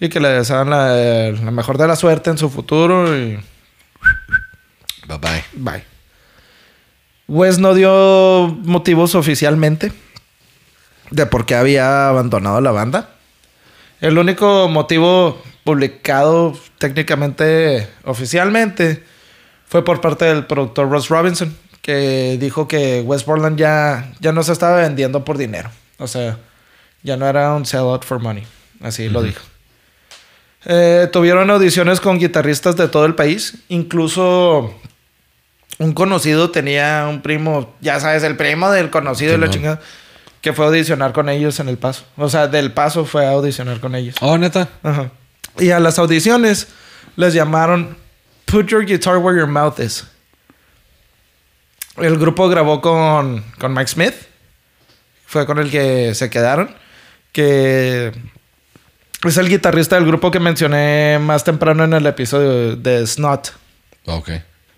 Y que le deseaban la, la mejor de la suerte en su futuro y Bye bye. Bye. Wes no dio motivos oficialmente de por qué había abandonado la banda. El único motivo publicado técnicamente oficialmente fue por parte del productor Ross Robinson, que dijo que Wes Borland ya, ya no se estaba vendiendo por dinero. O sea, ya no era un sellout for money. Así lo dijo. Eh, tuvieron audiciones con guitarristas de todo el país. Incluso un conocido tenía un primo, ya sabes, el primo del conocido y la chingada, que fue a audicionar con ellos en El Paso. O sea, del Paso fue a audicionar con ellos. Oh, neta. Ajá. Y a las audiciones les llamaron Put Your Guitar Where Your Mouth Is. El grupo grabó con, con Mike Smith. Fue con el que se quedaron. Que es el guitarrista del grupo que mencioné más temprano en el episodio de Snot. Ok.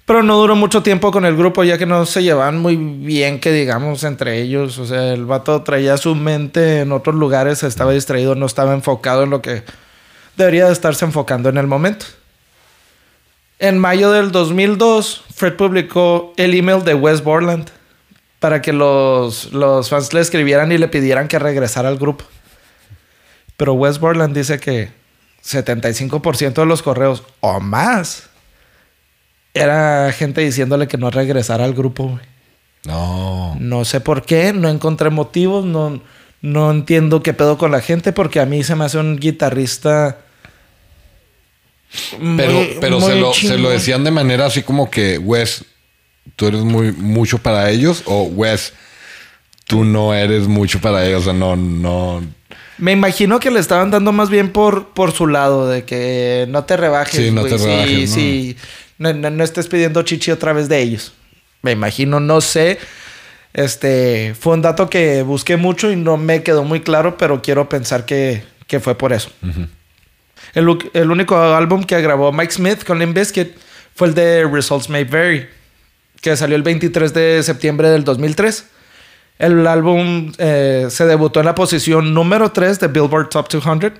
Pero no duró mucho tiempo con el grupo, ya que no se llevaban muy bien, que digamos, entre ellos. O sea, el vato traía su mente en otros lugares, estaba distraído, no estaba enfocado en lo que debería de estarse enfocando en el momento. En mayo del 2002, Fred publicó el email de Wes Borland para que los, los fans le escribieran y le pidieran que regresara al grupo. Pero Wes Borland dice que 75% de los correos o más era gente diciéndole que no regresara al grupo, güey. No. No sé por qué, no encontré motivos, no, no entiendo qué pedo con la gente, porque a mí se me hace un guitarrista. Pero, muy- pero se, muy lo, se lo decían de manera así como que, Wes, tú eres muy mucho para ellos o Wes, tú no eres mucho para ellos. O sea, no, no. Me imagino que le estaban dando más bien por, por su lado, de que no te rebajes. Sí, no te rebajes, Sí, ¿no? sí. No, no- no estés pidiendo chichi otra vez de ellos. Me imagino, no sé. Este fue un dato que busqué mucho y no me quedó muy claro, pero quiero pensar que, que fue por eso. el, el único álbum que grabó Mike Smith con Limp Bizkit fue el de Results May Vary, que salió el 23 de septiembre del 2003. El álbum eh, se debutó en la posición número 3 de Billboard Top 200,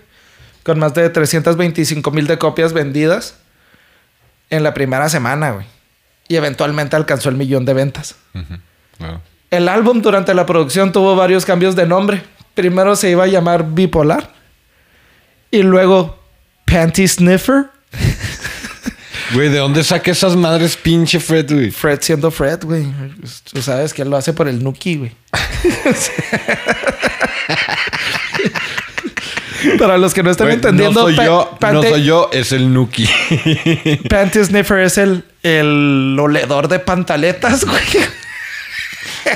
con más de 325 mil de copias vendidas en la primera semana, güey. Y eventualmente alcanzó el millón de ventas. El álbum durante la producción tuvo varios cambios de nombre. Primero se iba a llamar Bipolar. Y luego Panty Sniffer. Güey, ¿de dónde saca esas madres pinche Fred, güey? Fred siendo Fred, güey. Tú sabes que él lo hace por el Nuki, güey. Para los que no están entendiendo, no soy yo, no Panty- soy yo, es el Nuki. Panty Sniffer es el, el oledor de pantaletas, güey.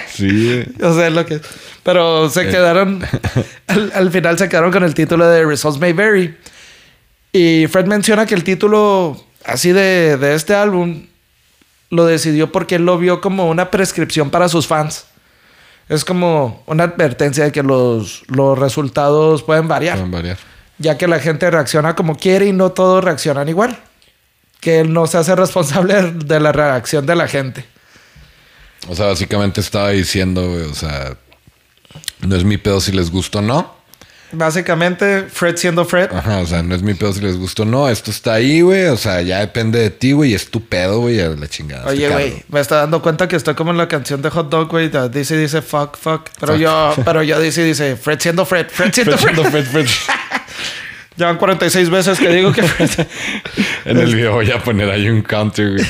sí. O sea, lo que. Pero se quedaron. al, al final se quedaron con el título de Results May Vary. Y Fred menciona que el título así de, de este álbum lo decidió porque él lo vio como una prescripción para sus fans. Es como una advertencia de que los, los resultados pueden variar, Pueden variar. ya que la gente reacciona como quiere y no todos reaccionan igual. Que él no se hace responsable de la reacción de la gente. O sea, básicamente estaba diciendo, o sea, no es mi pedo si les gusta o no. Básicamente, Fred siendo Fred, Ajá, o sea, no es mi pedo si les gusta o no. Esto está ahí, güey. O sea, ya depende de ti, güey. Es tu pedo, güey, a la chingada. Oye, Este güey, me está dando cuenta que estoy como en la canción de Hot Dog, güey. Dice, dice, fuck, fuck. Pero Fuck. yo, pero yo dice, dice, Fred siendo Fred, Fred siendo Fred. Fred, Fred, Fred. Llevan 46 veces que digo que Fred. En el video voy a poner ahí un counter, güey.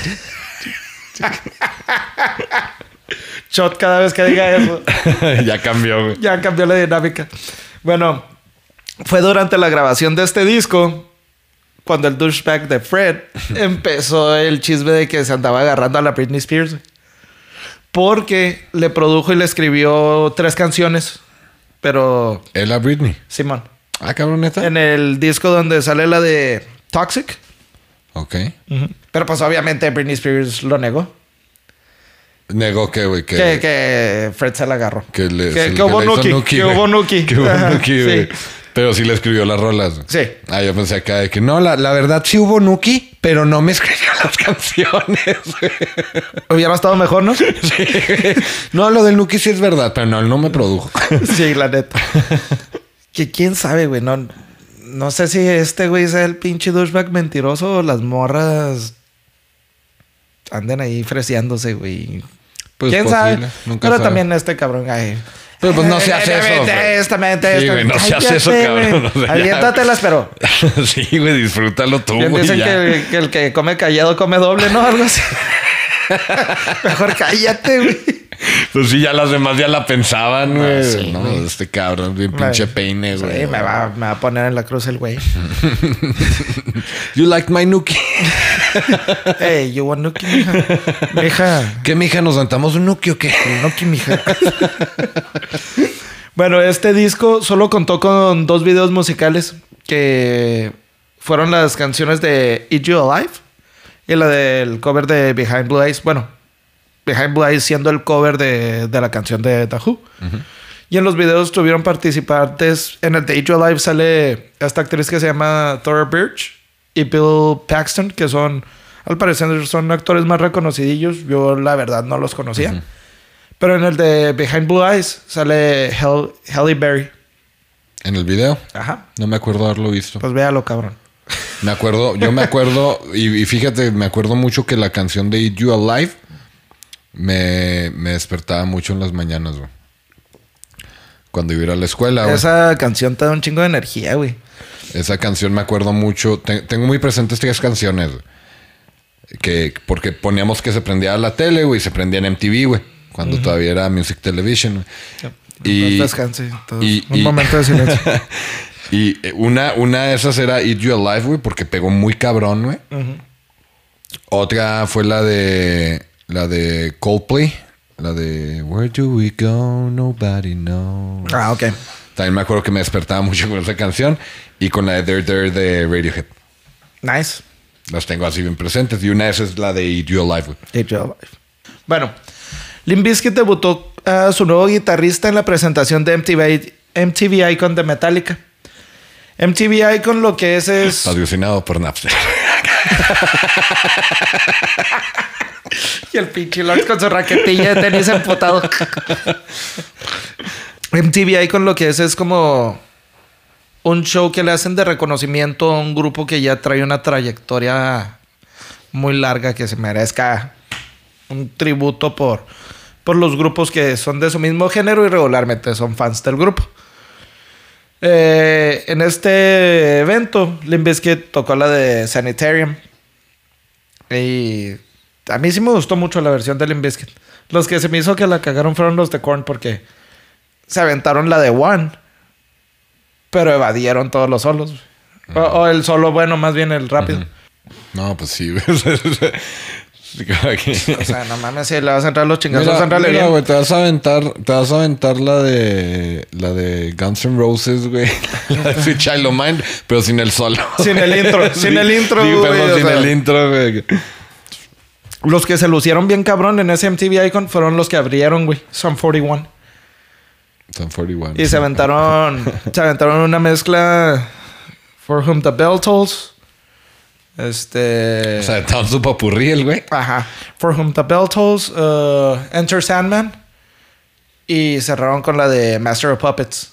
Shot cada vez que diga eso. ya cambió, güey. ya cambió la dinámica. Bueno, fue durante la grabación de este disco cuando el douchebag de Fred empezó el chisme de que se andaba agarrando a la Britney Spears. Porque le produjo y le escribió tres canciones. Pero, Ella Britney. Simón, Ah, cabrón, neta. en el disco donde sale la de Toxic. Ok. Pero pues obviamente Britney Spears lo negó. Negó que, güey, que, Que, que Fred se la agarró. que le que- que hubo le Nuki, que hubo Nuki. Que hubo Nuki, güey. sí. Pero sí le escribió las rolas. Sí. Ah, yo pensé acá de que no, la, la verdad sí hubo Nuki, pero no me escribió las canciones. Hubiera estado mejor, ¿no? Sí. No, lo del Nuki sí es verdad, pero no, él no me produjo. Sí, la neta. que quién sabe, güey. No, no sé si este güey sea el pinche douchebag mentiroso o las morras anden ahí freseándose, güey. Pues quién posible, sabe. nunca Pero sabe. también este cabrón, ay. Pero pues no se hace eso, Vete, güey. Esta, vete, Sí, güey, no se hace Cállate, eso, cabrón. güey. O sea. Aviéntatelas, pero. sí, güey, disfrútalo tú, Bien güey. dicen ya. que, que el que come callado come doble, ¿no? Algo así. Mejor cállate, güey. Pues sí, ya las demás ya la pensaban, güey. sí, no, güey. este cabrón, bien pinche peine, Sí, güey. me va, me va a poner en la cruz el güey. You like my Nuki. Hey, you want Nuki, mija. Mija. ¿Qué, mija? ¿Nos sentamos un Nuki o qué? Nuki, mija. bueno, este disco solo contó con dos videos musicales que fueron las canciones de Eat You Alive y la del cover de Behind Blue Eyes. Bueno, Behind Blue Eyes siendo el cover de, de la canción de The Who. Y en los videos tuvieron participantes. En el de Eat You Alive sale esta actriz que se llama Thora Birch y Bill Paxton, que son, al parecer, son actores más reconocidillos. Yo, la verdad, no los conocía. Pero en el de Behind Blue Eyes sale Hel- Halle Berry. En el video. Ajá. No me acuerdo haberlo visto. Pues véalo, cabrón. Me acuerdo, yo me acuerdo, y, y fíjate, me acuerdo mucho que la canción de Eat You Alive me, me despertaba mucho en las mañanas, güey. Cuando iba a ir a la escuela, güey. Esa canción te da un chingo de energía, güey. Canción me acuerdo mucho. Te- tengo muy presentes tres canciones. Que, porque poníamos que se prendía la tele, güey, y se prendía en MTV, güey. Cuando todavía era Music Television. Y- descanse. un y- momento de silencio. Y eh, una, una de esas era Eat You Alive, güey, porque pegó muy cabrón, güey. Otra fue la de la de Coldplay, la de Where do we go? Nobody knows. ah, ok. También me acuerdo que me despertaba mucho con esa canción y con la de Dare Dare de Radiohead. Nice. Las tengo así bien presentes. Y una de esas es la de Eat You Alive. güey. Bueno, Limp Bizkit debutó a su nuevo guitarrista en la presentación de MTV, MTV Icon de Metallica. MTV Icon lo que es es... Patrocinado por Napster. Y el pinche Lord con su raquetilla de tenis emputado. MTV Icon lo que es es como un show que le hacen de reconocimiento a un grupo que ya trae una trayectoria muy larga que se merezca un tributo por, por los grupos que son de su mismo género y regularmente son fans del grupo. Eh, en este evento, Limp Bizkit tocó la de Sanitarium. Y a mí sí me gustó mucho la versión de Limp Bizkit. Los que se me hizo que la cagaron fueron los de Korn porque se aventaron la de One. Pero evadieron todos los solos. O, o el solo bueno, más bien el rápido. No, pues sí, O sea, no mames, si le vas a entrar los chingazos, Mira, entrale mira, bien. güey, te vas a aventar, te vas a aventar la de la de Guns N' Roses, güey. La de Child O' Mine, pero sin el solo. Sin el intro, sin el intro, Sí, güey, perdón, sin sea. el intro, güey. Los que se lucieron bien cabrón en ese MTV Icon fueron los que abrieron, güey. Son 41. Son 41. Y se aventaron, se aventaron una mezcla For Whom the Bell Tolls. Este. O sea, estaban su papurrí el güey. Ajá. For Whom the Bell Tolls, uh, Enter Sandman. Y cerraron con la de Master of Puppets.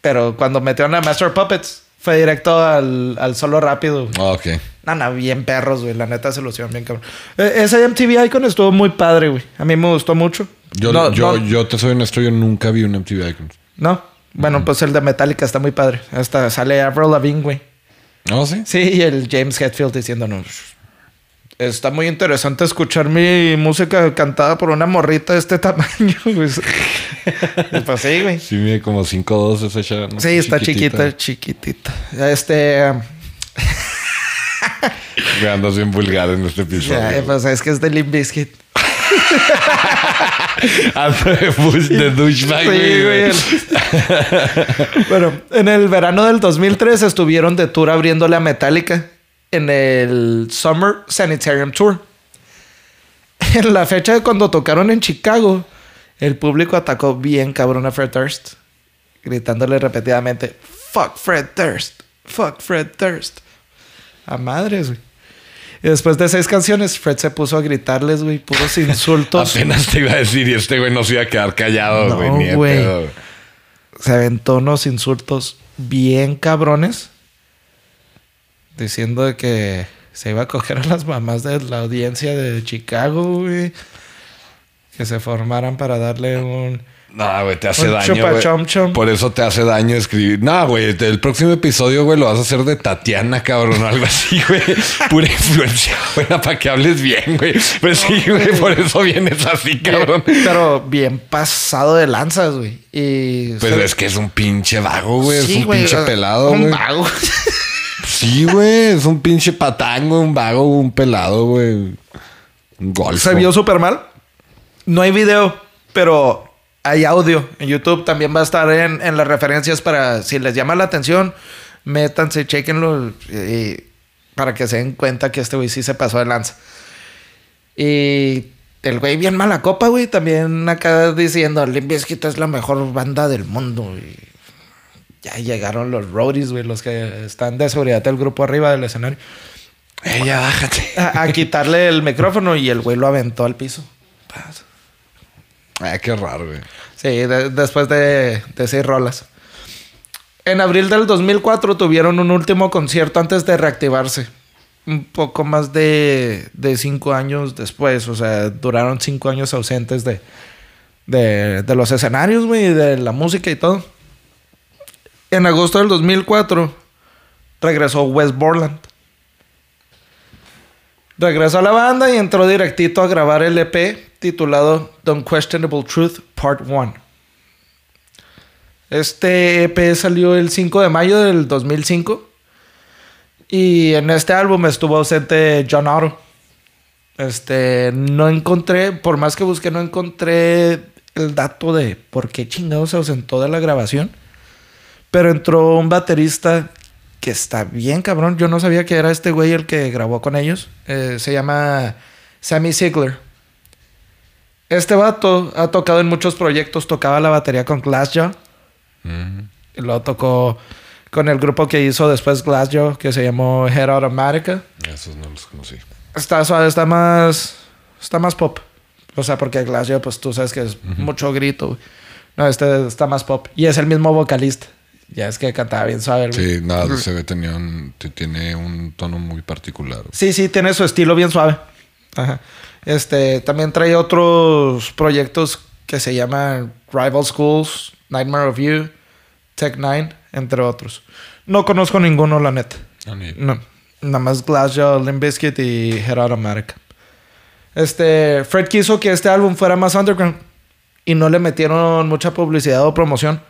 Pero cuando metieron a Master of Puppets, fue directo al, al solo rápido. Ah, ok. No, no, bien perros, güey. La neta se lucieron bien cabrón. Eh, ese MTV Icon estuvo muy padre, güey. A mí me gustó mucho. Yo, no, yo, no, yo te soy honesto, yo nunca vi un MTV Icons. no. Bueno, pues el de Metallica está muy padre. Hasta sale Avril Lavigne, güey. ¿No? ¿Sí? Sí, y el James Hetfield diciéndonos. Está muy interesante escuchar mi música cantada por una morrita de este tamaño. güey". Y pues sí, güey. Sí, mide como 5'2 esa chava. ¿no? Sí, está chiquita, chiquitita. Este. um, Me andas bien vulgar en este episodio. ya, pues es que es de Limp Bizkit. De douchebag, Sí, güey. bueno, en el verano del 2003 estuvieron de tour abriéndole a Metallica en el Summer Sanitarium Tour. En la fecha de cuando tocaron en Chicago, el público atacó bien cabrón a Fred Durst, gritándole repetidamente: Fuck Fred Durst, fuck Fred Durst. A madres, güey. Y después de seis canciones, Fred se puso a gritarles, güey, puros insultos. Apenas te iba a decir y este güey no se iba a quedar callado, No, güey. güey. se aventó unos insultos bien cabrones. Diciendo de que se iba a coger a las mamás de la audiencia de Chicago, güey. Que se formaran para darle un... No, güey, te hace Un daño, chupa güey. chom chom. Por eso te hace daño escribir. No, güey, el próximo episodio, güey, lo vas a hacer de Tatiana, cabrón, o algo así, güey. Pura influencia buena para que hables bien, güey. Pues sí, güey, por eso vienes así, cabrón. Pero bien pasado de lanzas, güey. Y... Pues es que es un pinche vago, güey. Sí, es un güey, pinche pelado, Un güey. vago. Sí, güey. Es un pinche patán, güey. Un vago, un pelado, güey. Un golfo. se vio súper mal. No hay video, pero hay audio. En YouTube también va a estar en, las referencias para si les llama la atención, métanse, chequenlo y- para que se den cuenta que este güey sí se pasó de lanza. Y el güey bien mala copa, güey, también acá diciendo, Limp es la mejor banda del mundo. Y ya llegaron los roadies, güey, los que están de seguridad del grupo arriba del escenario. Eh, ya bájate. A, a quitarle el micrófono y el güey lo aventó al piso. Paz. Ay, qué raro, güey. Sí, de- después de, de seis rolas. En abril del 2004 tuvieron un último concierto antes de reactivarse. Un poco más de, de cinco años después. O sea, duraron cinco años ausentes de, de, de los escenarios, güey, de la música y todo. En agosto del 2004 regresó Wes Borland. Regresó a la banda y entró directito a grabar el EP titulado The Unquestionable Truth Part 1. Este EP salió el 5 de mayo del 2005 y en este álbum estuvo ausente John Otto. Este, no encontré, por más que busqué, no encontré el dato de por qué chingados se ausentó de la grabación. Pero entró un baterista que está bien cabrón. Yo no sabía que era este güey el que grabó con ellos. Eh, se llama Sammy Ziegler. Este vato ha tocado en muchos proyectos. Tocaba la batería con Glassjaw. Mm. Y luego tocó con el grupo que hizo después Glassjaw, que se llamó Head Automatica. Esos no los conocí. Está suave, está más. Está más pop. O sea, porque Glassjaw, pues tú sabes que es mucho grito. No, este está más pop. Y es el mismo vocalista. Ya es que cantaba bien suave. güey. Sí, nada, se ve tenía un, tiene un tono muy particular. Sí, sí, tiene su estilo bien suave. Ajá. Este, también trae otros proyectos que se llaman Rival Schools, Nightmare of You, Tech Nine, entre otros. No conozco ninguno, la neta. Ah, ni- No. Nada más Glassjaw, Limp Bizkit y Head Automatic. Este, Fred quiso que este álbum fuera más underground y no le metieron mucha publicidad o promoción.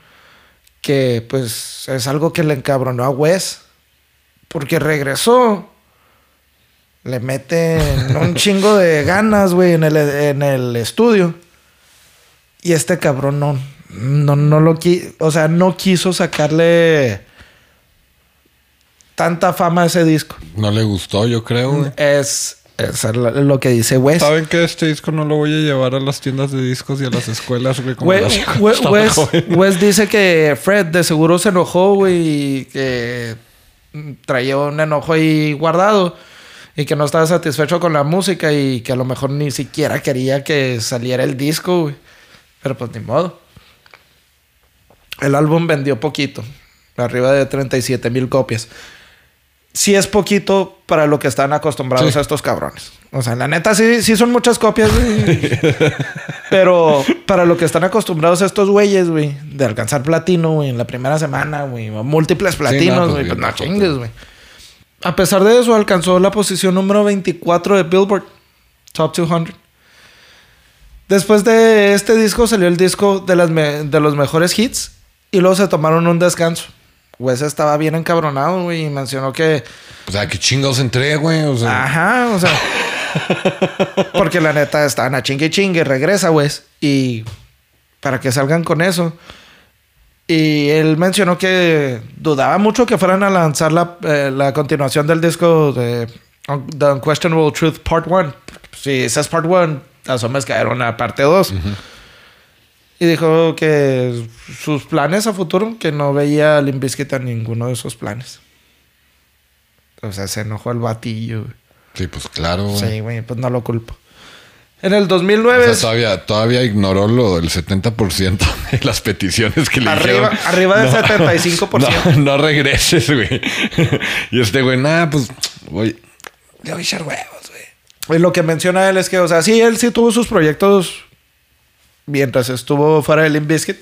Que pues es algo que le encabronó a Wes. Porque regresó. Le meten un chingo de ganas, güey, en el, en el estudio. Y este cabrón no, no, no lo quiso. O sea, no quiso sacarle tanta fama a ese disco. No le gustó, yo creo. Es, es lo que dice Wes. ¿Saben que este disco no lo voy a llevar a las tiendas de discos y a las escuelas, Wes, dice que Fred de seguro se enojó, güey, y que traía un enojo ahí guardado y que no estaba satisfecho con la música y que a lo mejor ni siquiera quería que saliera el disco, güey. Pero pues ni modo. El álbum vendió poquito, arriba de 37 mil copias. Sí es poquito para lo que están acostumbrados Sí. a estos cabrones. O sea, la neta sí, sí son muchas copias, güey. Pero para lo que están acostumbrados estos güeyes, güey, de alcanzar platino, güey, en la primera semana, güey, múltiples platinos, pues, güey, pues no chingues, güey. A pesar de eso, alcanzó la posición número 24 de Billboard Top 200. Después de este disco salió el disco de, las de los mejores hits y luego se tomaron un descanso. Wes estaba bien encabronado, güey, y mencionó que O sea, qué chingados entré, güey. O sea, Ajá, o sea. porque la neta están a chingue chingue, regresa, güey. Y para que salgan con eso. Y él mencionó que dudaba mucho que fueran a lanzar la, eh, la continuación del disco de The Unquestionable Truth Part 1. Si esa es Part 1, asumes que era una parte 2. Y dijo que sus planes a futuro, que no veía a Limp Bizkit en ninguno de esos planes. O sea, se enojó el batillo. güey. sí, pues claro, güey. Sí, güey, pues no lo culpo. En el O 2009... sea, todavía, todavía ignoró lo del 70% de las peticiones que le Arriba- dijeron. arriba del 75%. No, no regreses, güey. Y este güey, nada, pues voy. Le voy a echar huevos, güey. Y lo que menciona él es que, o sea, sí, él sí tuvo sus proyectos mientras estuvo fuera de Limp Bizkit.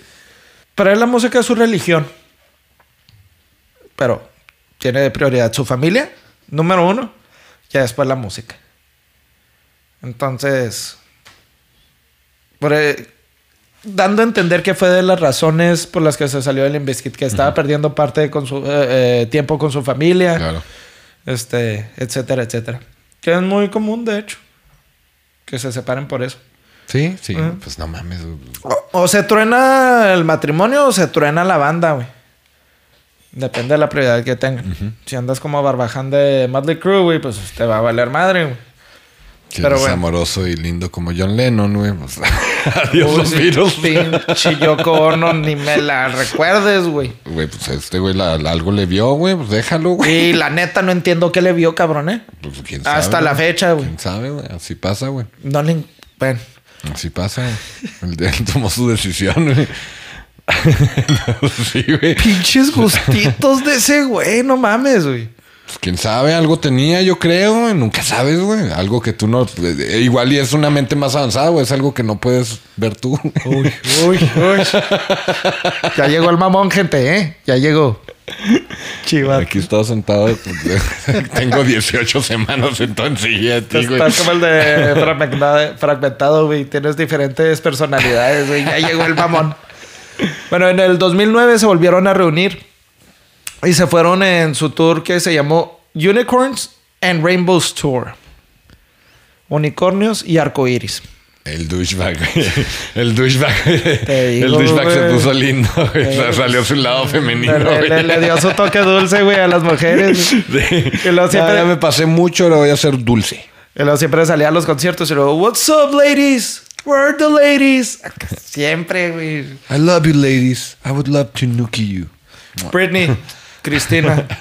Para él la música es su religión. Pero tiene de prioridad su familia, número uno, y después la música. Entonces, por, eh, dando a entender que fue de las razones por las que se salió del Limp Bizkit, que estaba perdiendo parte de con su, eh, eh, tiempo con su familia Claro. este, etcétera, etcétera. Que es muy común, de hecho, que se separen por eso. Sí, sí. Pues no mames. O, o se truena el matrimonio o se truena la banda, güey. Depende de la prioridad que tengan. Si andas como barbaján de Madley Crew, güey, pues te va a valer madre, güey. Si Pero eres bueno. amoroso y lindo como John Lennon, güey. Pues, adiós Uy, los virus. Pinche Yoko Ono, ni me la recuerdes, güey. Güey, pues este güey la- la- algo le vio, güey. Pues déjalo, güey. Y la neta no entiendo qué le vio, cabrón, ¿eh? Pues, ¿quién sabe, Hasta la fecha, güey. ¿Quién sabe, güey? Así pasa, güey. No le... Bueno. Así pasa. Él, tomó su decisión, güey. sí. Pinches gustitos de ese güey, no mames, güey. Pues quién sabe, algo tenía, yo creo, güey. Nunca sabes, güey. Algo que tú no. eh, igual y es una mente más avanzada, güey. Es algo que no puedes ver tú. Uy, uy, uy. Ya llegó el mamón, gente, ¿eh? Ya llegó. Chivato. Aquí estaba sentado. pues, Tengo 18 semanas sentado en silla de ti, güey. Estás como el de fragmentado, fragmentado, güey. Tienes diferentes personalidades, güey. Ya llegó el mamón. Bueno, en el 2009 se volvieron a reunir y se fueron en su tour que se llamó Unicorns and Rainbows Tour. Unicornios y arcoíris. El douchebag, güey. El douchebag. Te el douchebag se puso lindo, güey. O sea, Salió su lado femenino, Le, güey. le- le dio su toque dulce, güey, a las mujeres. Sí. Siempre- Ya, ya me pasé mucho, ahora voy a ser dulce. Y luego siempre salía a los conciertos y luego, What's up, ladies? Where are the ladies? Siempre, güey. I love you, ladies. I would love to nookie you. Britney, Cristina.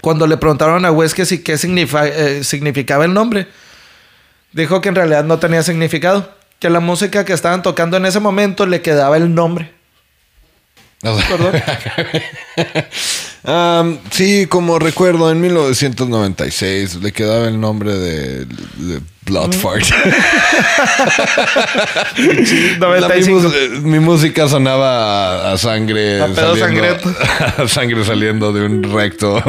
Cuando le preguntaron a que si qué signifa- eh, significaba el nombre, dijo que en realidad no tenía significado. Que la música que estaban tocando en ese momento le quedaba el nombre. O sea, Perdón. Am, sí, como recuerdo, en 1996 le quedaba el nombre de, de Bloodfart. La- mi, 95. mus- eh, mi música sonaba a, a sangre A pedo sangriento. a sangre saliendo de un recto.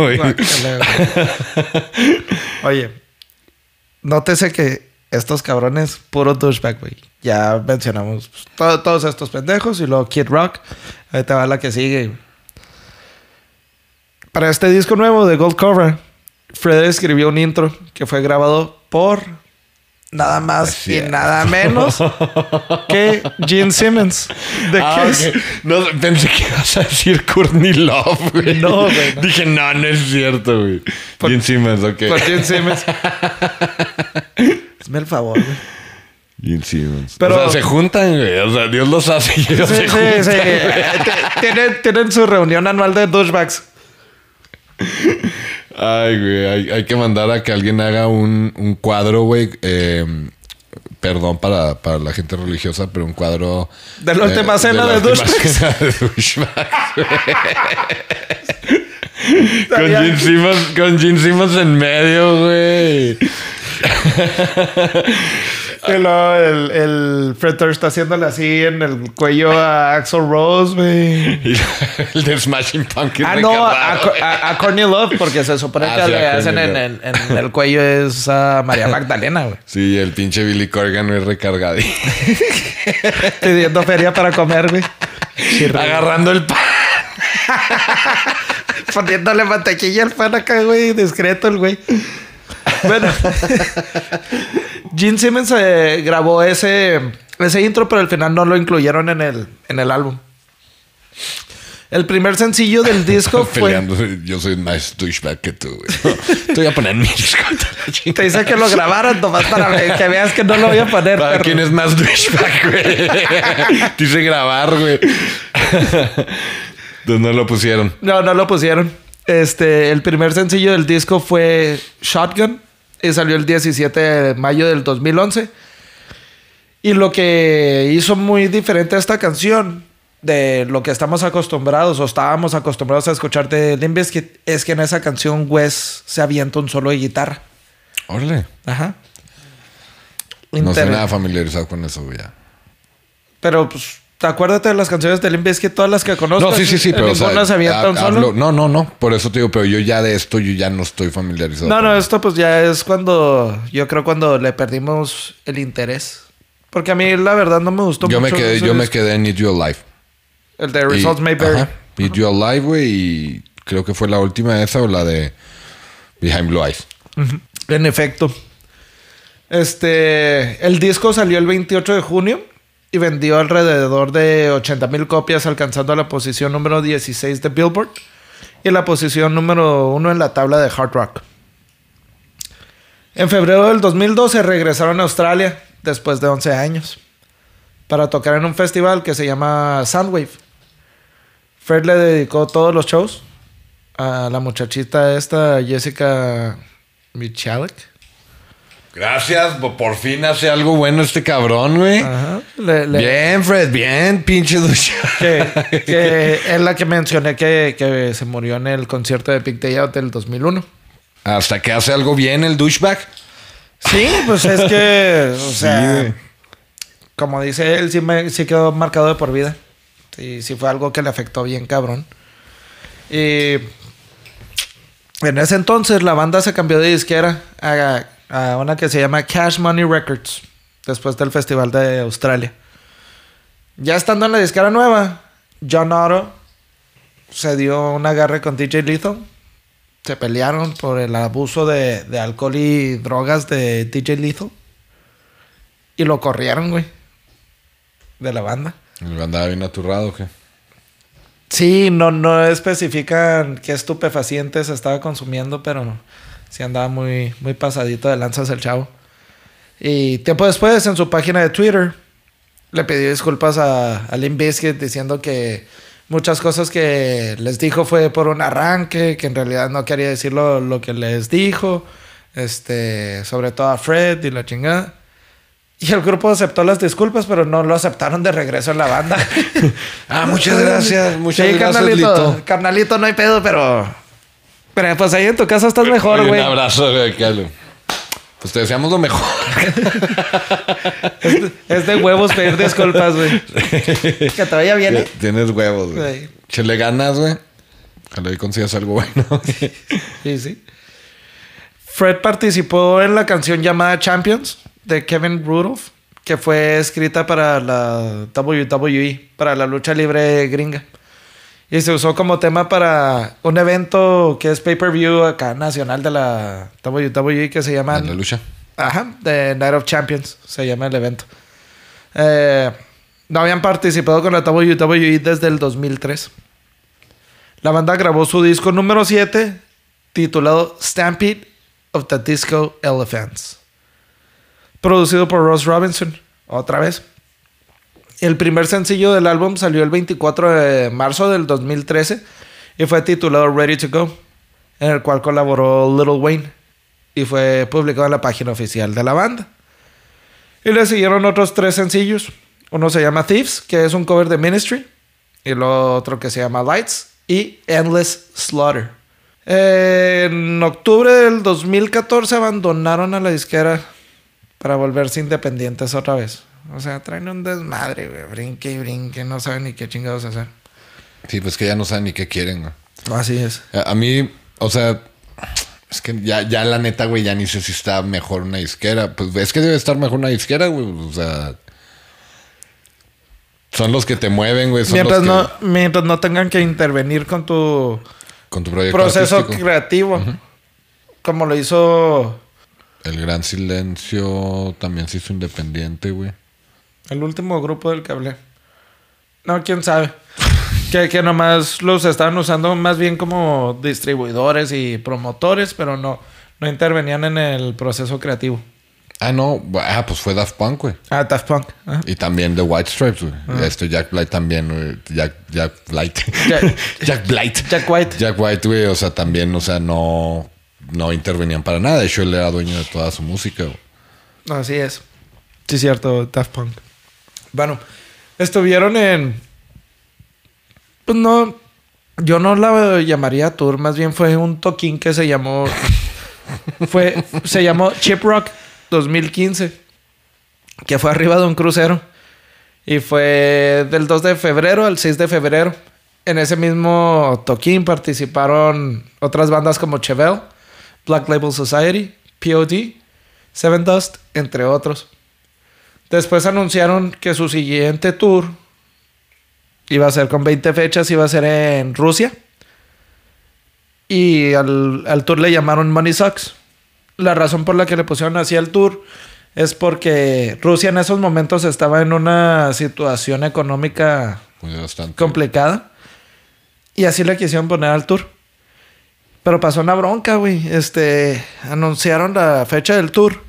Oye, nótese que estos cabrones, puro douchebag, güey. Ya mencionamos pues, to- todos estos pendejos y luego Kid Rock. Ahí te va la que sigue. Para este disco nuevo de Gold Cover, Fred escribió un intro que fue grabado por nada más Así y es. nada menos que Gene Simmons. ¿De Ah, qué. No, pensé que ibas a decir Courtney Love, güey. No, güey, no. Dije, no, no es cierto, güey. Por- Gene Simmons, ok. Por Gene Simmons. Hazme el favor, güey. Gene Simmons. Pero- o sea, se juntan, güey. O sea, Dios los hace y ellos Sí, se sí, juntan. sí. Eh, Tienen, tienen su reunión anual de douchebags. Ay, güey. Hay, hay que mandar a que alguien haga un, un cuadro, güey. eh, perdón para, para la gente religiosa, pero un cuadro... De la última cena la de cena de douchebags, con, Gene Simmons, con Gene Simmons en medio, güey. Y luego el, el Fred Durst está haciéndole así en el cuello a Axel Rose, güey. El de Smashing Pumpkins. Ah, no, a, a, a Courtney Love, porque se supone Ah, que sí, le hacen en, en- en el cuello es a María Magdalena, güey. Sí, el pinche Billy Corgan es recargado. Pidiendo feria para comer, güey. Agarrando el pan. Poniéndole mantequilla al pan acá, güey. Discreto el güey. Bueno. Gene Simmons eh, grabó ese, ese intro, pero al final no lo incluyeron en el, en el álbum. El primer sencillo del disco fue... Yo soy más douchebag que tú, güey. Te voy a poner mi disco. Te dice que lo grabaran nomás para que veas que no lo voy a poner. ¿Para perro. quién es más douchebag, güey? Dice grabar, güey. Entonces no lo pusieron. No, no lo pusieron. Este, el primer sencillo del disco fue Shotgun y salió el 17 de mayo del 2011. Y lo que hizo muy diferente a esta canción de lo que estamos acostumbrados o estábamos acostumbrados a escuchar de Limp Bizkit es que en esa canción Wes se avienta un solo de guitarra. Órale. Ajá. No Inter- estoy nada familiarizado con eso, ya. Pero pues, acuérdate de las canciones de Limp Bizkit, todas las que conozco. No, sí, sí, sí, pero o sea, ninguna se avienta un ha- solo. no, no, no. Por eso te digo, pero yo ya de esto yo ya no estoy familiarizado. No, no, esto pues ya es cuando, yo creo cuando le perdimos el interés. Porque a mí la verdad no me gustó Yo me mucho. quedé, yo me disco. quedé en Need You Alive. El de Results Y- May Vary. Need You Alive, güey, y creo que fue la última esa o la de Behind Blue Eyes. En efecto. Este, el disco salió el 28 de junio y vendió alrededor de 80 mil copias, alcanzando la posición número 16 de Billboard y la posición número 1 en la tabla de Hard Rock. En febrero del 2012 regresaron a Australia después de 11 años para tocar en un festival que se llama Soundwave. Fred le dedicó todos los shows a la muchachita esta, Jessica Michalek. Gracias, po- por fin hace algo bueno este cabrón, güey. Ajá. Le- le- Bien, Fred, bien, pinche ducha. que, que es la que mencioné que, que se murió en el concierto de Big Day Out del 2001. Hasta que hace algo bien el douchebag. Sí, pues es que, o sea, como dice él, sí, me, sí quedó marcado de por vida. Sí, sí fue algo que le afectó bien cabrón. Y en ese entonces la banda se cambió de disquera a, a una que se llama Cash Money Records, después del Festival de Australia. Ya estando en la disquera nueva, John Otto se dio un agarre con DJ Lethal. se pelearon por el abuso de, de alcohol y drogas de DJ Lethal. Y lo corrieron, güey. De la banda. ¿El andaba bien aturrado o qué? Sí, no, no especifican qué estupefacientes estaba consumiendo, pero sí andaba muy, muy pasadito de lanzas el chavo. Y tiempo después, en su página de Twitter, le pidió disculpas a, a Limp Bizkit diciendo que muchas cosas que les dijo fue por un arranque, que en realidad no quería decir lo, lo que les dijo, este, sobre todo a Fred y la chingada. Y el grupo aceptó las disculpas, pero no lo aceptaron de regreso en la banda. Ah, muchas gracias, muchas Sí, gracias, carnalito, Lito. carnalito, no hay pedo, pero... Pero pues ahí en tu casa estás mejor, güey. Un abrazo, güey. Pues te deseamos lo mejor. Es, es de huevos pedir disculpas, güey. Que te vaya bien, ¿eh? Tienes huevos, güey. Chele ganas, güey. Ojalá y consigas algo bueno. Sí, sí. Fred participó en la canción llamada Champions de Kevin Rudolph, que fue escrita para la WWE, para la lucha libre gringa. Y se usó como tema para un evento que es pay-per-view acá nacional de la WWE que se llama... En la lucha. Ajá, de Night of Champions se llama el evento. Eh, no habían participado con la WWE desde el 2003. La banda grabó su disco número 7 titulado Stampede of the Disco Elephants. Producido por Ross Robinson, otra vez. El primer sencillo del álbum salió el 24 de marzo del 2013 y fue titulado Ready to Go, en el cual colaboró Little Wayne y fue publicado en la página oficial de la banda. Y le siguieron otros tres sencillos. Uno se llama Thieves, que es un cover de Ministry, y el otro que se llama Lights y Endless Slaughter. En octubre del 2014 abandonaron a la disquera para volverse independientes otra vez. O sea, traen un desmadre, güey. Brinque y brinque, no saben ni qué chingados hacer. Sí, pues que ya no saben ni qué quieren, güey. Así es. A a mí, o sea, es que ya, ya la neta, güey, ya ni sé si está mejor una disquera. Pues es que debe estar mejor una disquera, güey. O sea, son los que te mueven, güey. Son Mientras los que- no, mientras no tengan que intervenir con tu Con tu proyecto proceso artístico. creativo. Como lo hizo El Gran Silencio también se hizo independiente, güey. El último grupo del que hablé. No, quién sabe. que, que nomás los estaban usando más bien como distribuidores y promotores, pero no, no intervenían en el proceso creativo. Ah, no. Ah, pues fue Daft Punk, güey. Ah, Daft Punk. Ajá. Y también The White Stripes, güey. Este Jack Blight también, güey. Jack, Jack Blight. Jack- Jack Blight. Jack White. Jack White, güey. O sea, también, o sea, no, no intervenían para nada. De hecho, él era dueño de toda su música, güey. Así es. Sí, cierto, Daft Punk. Bueno, estuvieron en. Pues no. Yo no la llamaría tour, más bien fue un toquín que se llamó. fue, se llamó Chip Rock 2015. Que fue arriba de un crucero. Y fue del 2 de febrero al 6 de febrero. En ese mismo toquín participaron otras bandas como Chevelle, Black Label Society, POD, Seven Dust, entre otros. Después anunciaron que su siguiente tour iba a ser con 20 fechas, iba a ser en Rusia. Y al, al tour le llamaron Money Sucks. La razón por la que le pusieron así al tour es porque Rusia en esos momentos estaba en una situación económica complicada. Y así le quisieron poner al tour. Pero pasó una bronca, güey. Este, anunciaron la fecha del tour.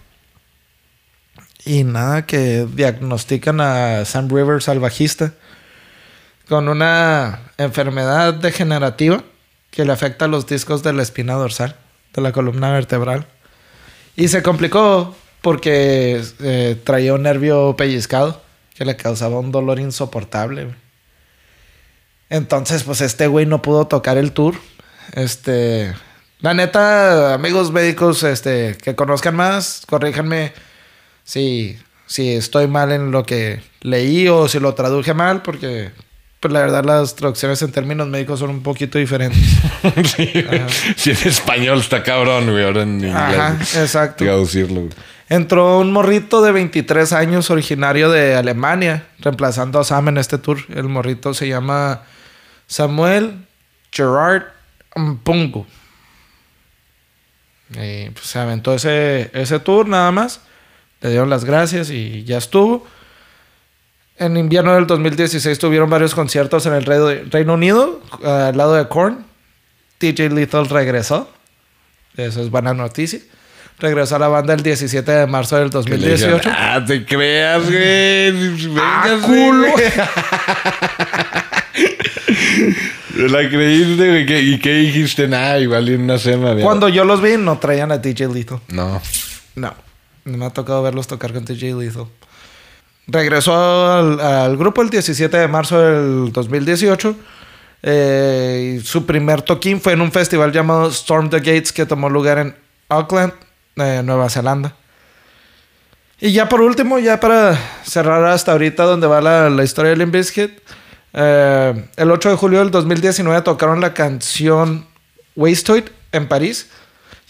Y nada, que diagnostican a Sam Rivers al bajista con una enfermedad degenerativa que le afecta a los discos de la espina dorsal, de la columna vertebral. Y se complicó porque eh, traía un nervio pellizcado que le causaba un dolor insoportable. Entonces, pues este güey no pudo tocar el tour. Este, la neta, amigos médicos, este, que conozcan más, corríjanme si, si estoy mal en lo que leí o si lo traduje mal, porque pues la verdad las traducciones en términos médicos son un poquito diferentes. sí. Si en español está cabrón, güey. Ahora en inglés. Ajá, exacto. Traducirlo, güey. Entró un morrito de 23 años, originario de Alemania, reemplazando a Sam en este tour. El morrito se llama Samuel Gerard Mpungu. Y pues se aventó ese, ese tour nada más. Le dieron las gracias y ya estuvo. En invierno del 2016 tuvieron varios conciertos en el Re- Reino Unido, al lado de Korn. TJ Lethal regresó. Eso es buena noticia. Regresó a la banda el 17 de marzo del Que le dijeron, 2018. ah, te creas, güey. Ah, culo. La creíste, güey. ¿Qué- ¿Y qué dijiste? Nada, igual en una de- Cuando yo los vi, no traían a TJ Lethal. No, no me ha tocado verlos tocar con TJ Lethal. Regresó al, grupo el 17 de marzo del 2018. Eh, y su primer toquín fue en un festival llamado Storm the Gates que tomó lugar en Auckland, eh, Nueva Zelanda. Y ya por último, ya para cerrar hasta ahorita donde va la, historia de Limp Bizkit, eh, el 8 de julio del 2019 tocaron la canción Wastoid en París.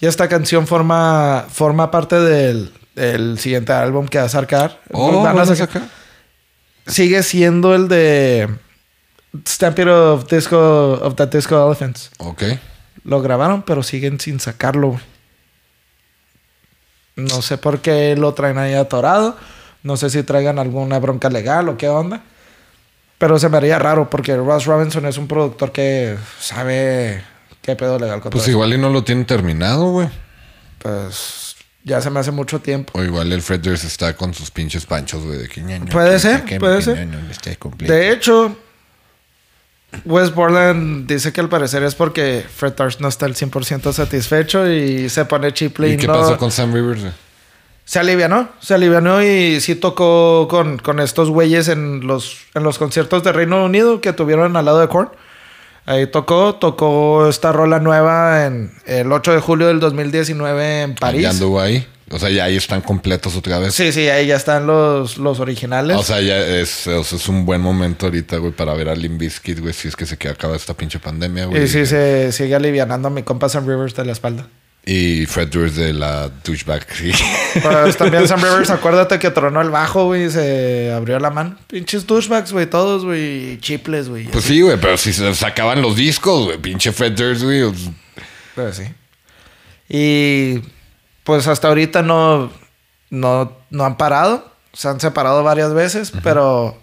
Y esta canción forma, forma parte del, del siguiente álbum que va a sacar. Oh, Van a ¿van a sacar-? Sigue siendo el de Stampede of Disco of the Disco Elephants. Ok. Lo grabaron, pero siguen sin sacarlo. No sé por qué lo traen ahí atorado. No sé si traigan alguna bronca legal o qué onda. Pero se me haría raro porque Ross Robinson es un productor que sabe qué pedo legal con Pues todo igual y no lo tienen terminado, güey. Pues ya se me hace mucho tiempo. O igual el Fred Durst está con sus pinches panchos, güey. De que ñaño, Puede que- ser, que- puede ser. De hecho, West Borland dice que al parecer es porque Fred Durst no está al 100% satisfecho y se pone chiple y, ¿Y qué no... pasó con Sam Rivers? Se alivianó, se alivianó y sí tocó con, con estos güeyes en los, en los conciertos de Reino Unido que tuvieron al lado de Korn. Ahí tocó, tocó esta rola nueva en el 8 de julio del 2019 en París. Ya anduvo ahí. O sea, ya ahí están completos otra vez. Sí, sí, ahí ya están los, los originales. O sea, ya es, o sea, es un buen momento ahorita, güey, para ver a Limp Bizkit, güey, si es que se queda acaba esta pinche pandemia, güey. y sí, se sigue alivianando a mi compa Sam Rivers de la espalda. Y Fred Durst de la douchebag. sí. Pues también Sam Rivers, acuérdate que tronó el bajo, güey, y se abrió la mano. Pinches douchebags, güey, todos, güey, chiples, güey. Pues sí, güey, pero si se sacaban los discos, güey, pinche Fred Durst, güey. pues, Pues sí. Y pues hasta ahorita no, no, no han parado. Se han separado varias veces, pero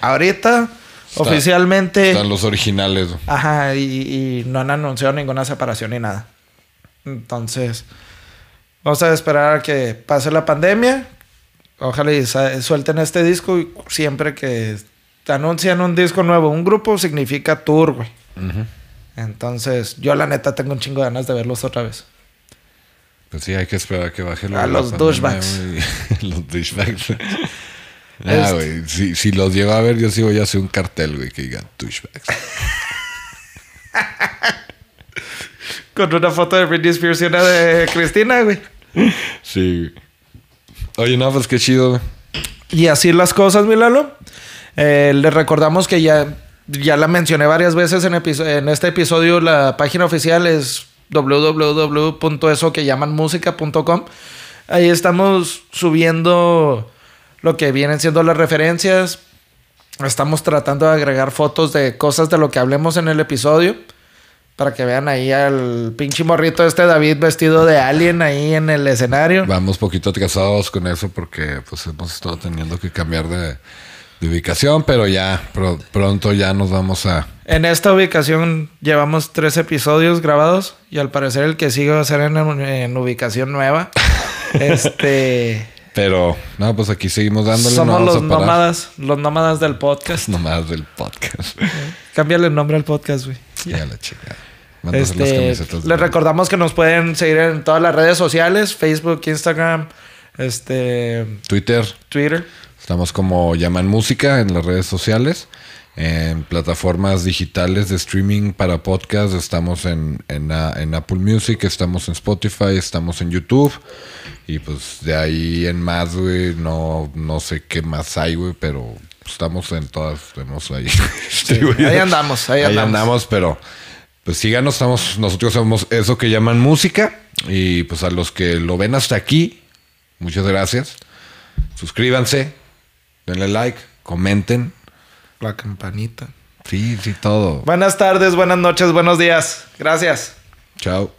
ahorita Está- oficialmente... Están los originales. Ajá, y, y no han anunciado ninguna separación ni nada. Entonces, vamos a esperar a que pase la pandemia. Ojalá y suelten este disco. Y siempre que te anuncian un disco nuevo, un grupo significa tour, güey. Entonces, yo la neta tengo un chingo de ganas de verlos otra vez. Pues sí, hay que esperar a que baje A los douchebags. los douchebags. Ah, güey. Si, si los llevo a ver, yo sí voy a hacer un cartel, güey, que diga douchebags. Con una foto de Britney Spears y una de Cristina, güey. Sí. Oye, no, pues qué chido, güey. Y así las cosas, mi Lalo. Eh, les recordamos que ya, ya la mencioné varias veces en, este episodio. La página oficial es www.esoquellamanmusica.com. Ahí estamos subiendo lo que vienen siendo las referencias. Estamos tratando de agregar fotos de cosas de lo que hablemos en el episodio. Para que vean ahí al pinche morrito este David vestido de alien ahí en el escenario. Vamos poquito atrasados con eso porque pues hemos estado teniendo que cambiar de, de ubicación, pero ya pro- pronto ya nos vamos a... En esta ubicación llevamos tres episodios grabados y al parecer el que sigue va a ser en, en ubicación nueva. este. Pero, no, pues aquí seguimos dándole. somos no los nómadas, los nómadas del podcast. Nomás del podcast. Cámbiale el nombre al podcast, güey. ya la chica. Las Este, camisetas. les recordamos que nos pueden seguir en todas las redes sociales: Facebook, Instagram, este, Twitter. Twitter. Estamos como Llaman Música en las redes sociales. En plataformas digitales de streaming para podcast. Estamos en, en, en Apple Music, estamos en Spotify, estamos en YouTube. Y pues de ahí en más, güey, no, no sé qué más hay, güey, pero estamos en todas. Tenemos ahí. Sí, ahí andamos, ahí andamos. pero pues síganos, estamos, nosotros somos eso que llaman música. Y pues a los que lo ven hasta aquí, muchas gracias. Suscríbanse, denle like, comenten. La campanita. Sí, sí, todo. Buenas tardes, buenas noches, buenos días. Gracias. Chao.